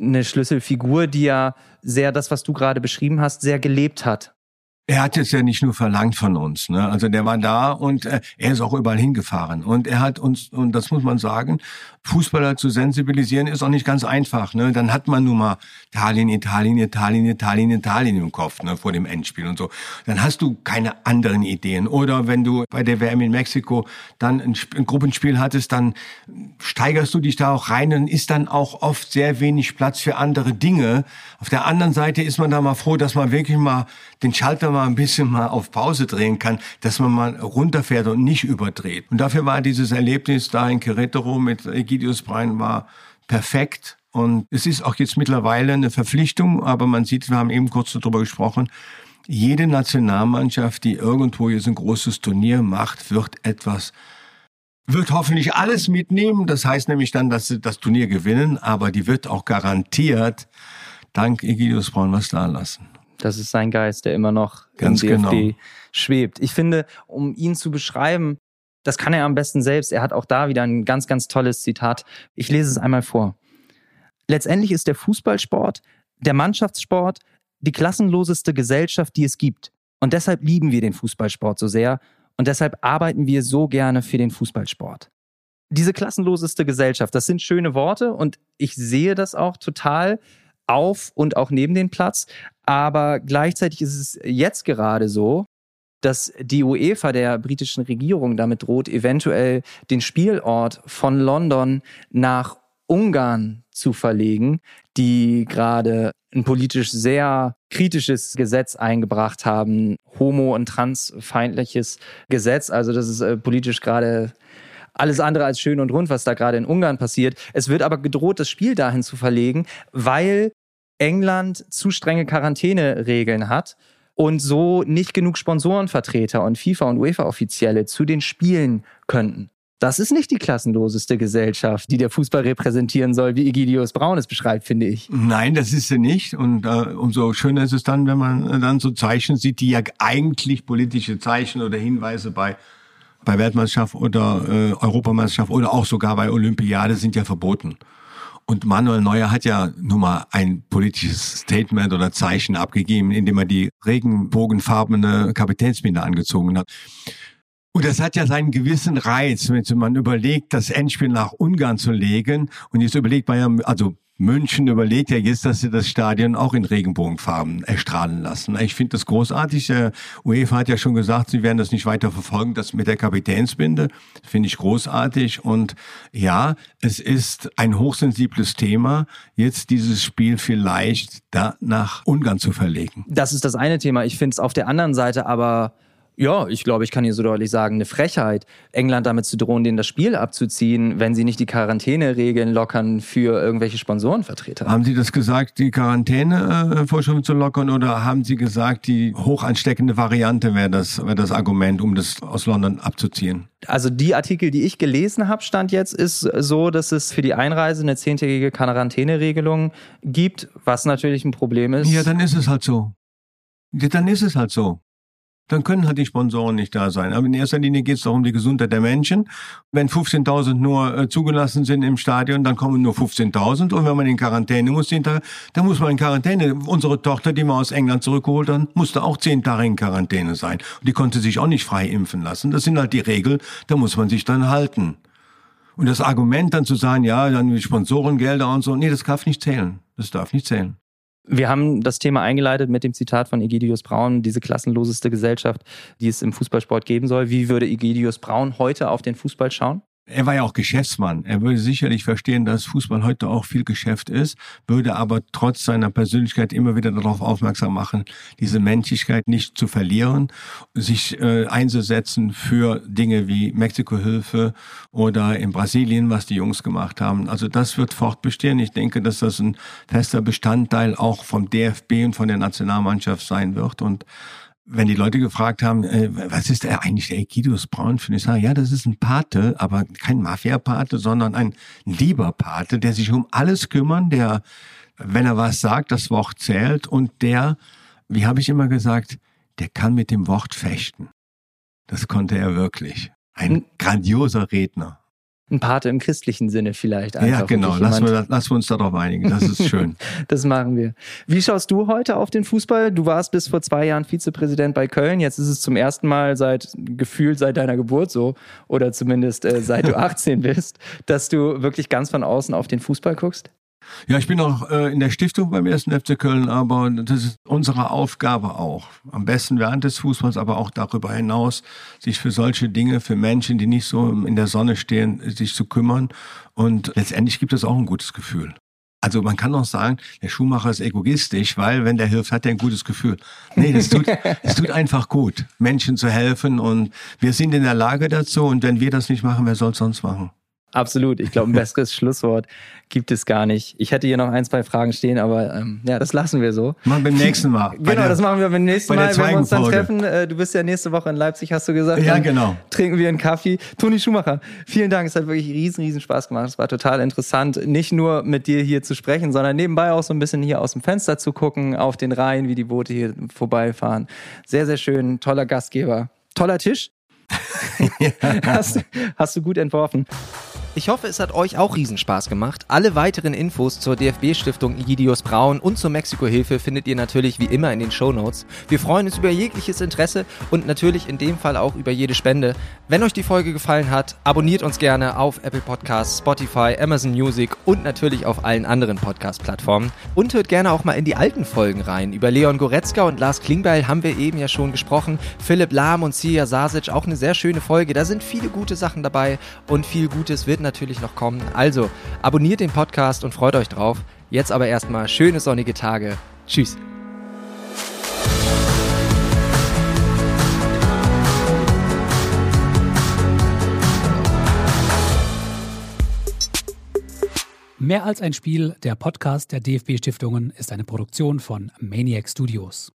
eine Schlüsselfigur, die ja sehr das, was du gerade beschrieben hast, sehr gelebt hat? Er hat es ja nicht nur verlangt von uns, ne? Also der war da und äh, er ist auch überall hingefahren und er hat uns und das muss man sagen, Fußballer zu sensibilisieren ist auch nicht ganz einfach, ne? Dann hat man nun mal Italien, Italien, Italien, Italien, Italien im Kopf, ne? Vor dem Endspiel und so. Dann hast du keine anderen Ideen. Oder wenn du bei der WM in Mexiko dann ein, ein Gruppenspiel hattest, dann steigerst du dich da auch rein und ist dann auch oft sehr wenig Platz für andere Dinge. Auf der anderen Seite ist man da mal froh, dass man wirklich mal den Schalter mal ein bisschen mal auf Pause drehen kann, dass man mal runterfährt und nicht überdreht. Und dafür war dieses Erlebnis da in Querétaro mit Egidius Brein war perfekt. Und es ist auch jetzt mittlerweile eine Verpflichtung, aber man sieht, wir haben eben kurz darüber gesprochen, jede Nationalmannschaft, die irgendwo jetzt ein großes Turnier macht, wird etwas wird hoffentlich alles mitnehmen. Das heißt nämlich dann, dass sie das Turnier gewinnen, aber die wird auch garantiert dank Egidius Braun was da lassen. Das ist sein Geist, der immer noch Ganz im DFB genau. schwebt. Ich finde, um ihn zu beschreiben, das kann er am besten selbst. Er hat auch da wieder ein ganz, ganz tolles Zitat. Ich lese es einmal vor. Letztendlich ist der Fußballsport, der Mannschaftssport, die klassenloseste Gesellschaft, die es gibt. Und deshalb lieben wir den Fußballsport so sehr und deshalb arbeiten wir so gerne für den Fußballsport. Diese klassenloseste Gesellschaft, das sind schöne Worte und ich sehe das auch total auf und auch neben den Platz. Aber gleichzeitig ist es jetzt gerade so, dass die UEFA der britischen Regierung damit droht, eventuell den Spielort von London nach Ungarn zu verlegen, die gerade ein politisch sehr kritisches Gesetz eingebracht haben, homo- und transfeindliches Gesetz. Also das ist äh, politisch gerade alles andere als schön und rund, was da gerade in Ungarn passiert. Es wird aber gedroht, das Spiel dahin zu verlegen, weil England zu strenge Quarantäneregeln hat und so nicht genug Sponsorenvertreter und FIFA und UEFA-Offizielle zu den Spielen könnten. Das ist nicht die klassenloseste Gesellschaft, die der Fußball repräsentieren soll, wie Egidius Braun es beschreibt, finde ich. Nein, das ist sie nicht. Und äh, umso schöner ist es dann, wenn man dann so Zeichen sieht, die ja eigentlich politische Zeichen oder Hinweise bei bei Weltmeisterschaft oder äh, Europameisterschaft oder auch sogar bei Olympiade sind ja verboten. Und Manuel Neuer hat ja nun mal ein politisches Statement oder Zeichen abgegeben, indem er die regenbogenfarbene Kapitänsbinde angezogen hat. Und das hat ja seinen gewissen Reiz, wenn man überlegt, das Endspiel nach Ungarn zu legen. Und jetzt überlegt man ja, also München überlegt ja jetzt, dass sie das Stadion auch in Regenbogenfarben erstrahlen lassen. Ich finde das großartig. Der UEFA hat ja schon gesagt, sie werden das nicht weiter verfolgen, das mit der Kapitänsbinde. Finde ich großartig. Und ja, es ist ein hochsensibles Thema, jetzt dieses Spiel vielleicht da nach Ungarn zu verlegen. Das ist das eine Thema. Ich finde es auf der anderen Seite aber ja, ich glaube, ich kann hier so deutlich sagen, eine Frechheit, England damit zu drohen, denen das Spiel abzuziehen, wenn sie nicht die Quarantäneregeln lockern für irgendwelche Sponsorenvertreter. Haben Sie das gesagt, die Quarantänevorschriften zu lockern oder haben Sie gesagt, die hoch ansteckende Variante wäre das, wär das Argument, um das aus London abzuziehen? Also die Artikel, die ich gelesen habe, stand jetzt, ist so, dass es für die Einreise eine zehntägige Quarantäneregelung gibt, was natürlich ein Problem ist. Ja, dann ist es halt so. Dann ist es halt so dann können halt die Sponsoren nicht da sein. Aber in erster Linie geht es doch um die Gesundheit der Menschen. Wenn 15.000 nur äh, zugelassen sind im Stadion, dann kommen nur 15.000. Und wenn man in Quarantäne muss, zehn Tage, dann muss man in Quarantäne. Unsere Tochter, die wir aus England zurückgeholt haben, musste auch zehn Tage in Quarantäne sein. Und die konnte sich auch nicht frei impfen lassen. Das sind halt die Regeln, da muss man sich dann halten. Und das Argument dann zu sagen, ja, dann Sponsorengelder und so, nee, das darf nicht zählen. Das darf nicht zählen. Wir haben das Thema eingeleitet mit dem Zitat von Egidius Braun, diese klassenloseste Gesellschaft, die es im Fußballsport geben soll. Wie würde Egidius Braun heute auf den Fußball schauen? Er war ja auch Geschäftsmann. Er würde sicherlich verstehen, dass Fußball heute auch viel Geschäft ist, würde aber trotz seiner Persönlichkeit immer wieder darauf aufmerksam machen, diese Menschlichkeit nicht zu verlieren, sich äh, einzusetzen für Dinge wie Mexiko-Hilfe oder in Brasilien, was die Jungs gemacht haben. Also das wird fortbestehen. Ich denke, dass das ein fester Bestandteil auch vom DFB und von der Nationalmannschaft sein wird und wenn die Leute gefragt haben, äh, was ist der eigentlich der Egidius Braun für eine Sache? Ja, das ist ein Pate, aber kein Mafia-Pate, sondern ein lieber Pate, der sich um alles kümmert, der, wenn er was sagt, das Wort zählt und der, wie habe ich immer gesagt, der kann mit dem Wort fechten. Das konnte er wirklich. Ein grandioser Redner ein Pate im christlichen Sinne vielleicht. Einfach, ja, genau. Lassen wir, lassen wir uns darauf einigen. Das ist schön. [LAUGHS] das machen wir. Wie schaust du heute auf den Fußball? Du warst bis vor zwei Jahren Vizepräsident bei Köln. Jetzt ist es zum ersten Mal seit gefühlt seit deiner Geburt so oder zumindest äh, seit du [LAUGHS] 18 bist, dass du wirklich ganz von außen auf den Fußball guckst. Ja, ich bin auch äh, in der Stiftung beim ersten FC Köln, aber das ist unsere Aufgabe auch. Am besten während des Fußballs, aber auch darüber hinaus, sich für solche Dinge, für Menschen, die nicht so in der Sonne stehen, sich zu kümmern. Und letztendlich gibt es auch ein gutes Gefühl. Also man kann auch sagen, der Schuhmacher ist egoistisch, weil wenn der hilft, hat er ein gutes Gefühl. Nee, das tut, [LAUGHS] das tut einfach gut, Menschen zu helfen und wir sind in der Lage dazu und wenn wir das nicht machen, wer soll es sonst machen? Absolut. Ich glaube, ein [LAUGHS] besseres Schlusswort gibt es gar nicht. Ich hätte hier noch ein, zwei Fragen stehen, aber ähm, ja, das lassen wir so. Machen wir beim nächsten Mal. [LAUGHS] genau, der, das machen wir beim nächsten Mal, wenn wir uns dann treffen. Äh, du bist ja nächste Woche in Leipzig, hast du gesagt. Ja, genau. Trinken wir einen Kaffee. Toni Schumacher, vielen Dank. Es hat wirklich riesen, riesen Spaß gemacht. Es war total interessant, nicht nur mit dir hier zu sprechen, sondern nebenbei auch so ein bisschen hier aus dem Fenster zu gucken, auf den Rhein, wie die Boote hier vorbeifahren. Sehr, sehr schön. Toller Gastgeber. Toller Tisch. [LAUGHS] hast, hast du gut entworfen. Ich hoffe, es hat euch auch Riesenspaß gemacht. Alle weiteren Infos zur DFB-Stiftung Igidius Braun und zur Mexiko-Hilfe findet ihr natürlich wie immer in den Show Notes. Wir freuen uns über jegliches Interesse und natürlich in dem Fall auch über jede Spende. Wenn euch die Folge gefallen hat, abonniert uns gerne auf Apple Podcasts, Spotify, Amazon Music und natürlich auf allen anderen Podcast-Plattformen. Und hört gerne auch mal in die alten Folgen rein. Über Leon Goretzka und Lars Klingbeil haben wir eben ja schon gesprochen. Philipp Lahm und Sia Sasic, auch eine sehr schöne Folge. Da sind viele gute Sachen dabei und viel Gutes wird natürlich noch kommen. Also abonniert den Podcast und freut euch drauf. Jetzt aber erstmal schöne sonnige Tage. Tschüss. Mehr als ein Spiel, der Podcast der DFB-Stiftungen ist eine Produktion von Maniac Studios.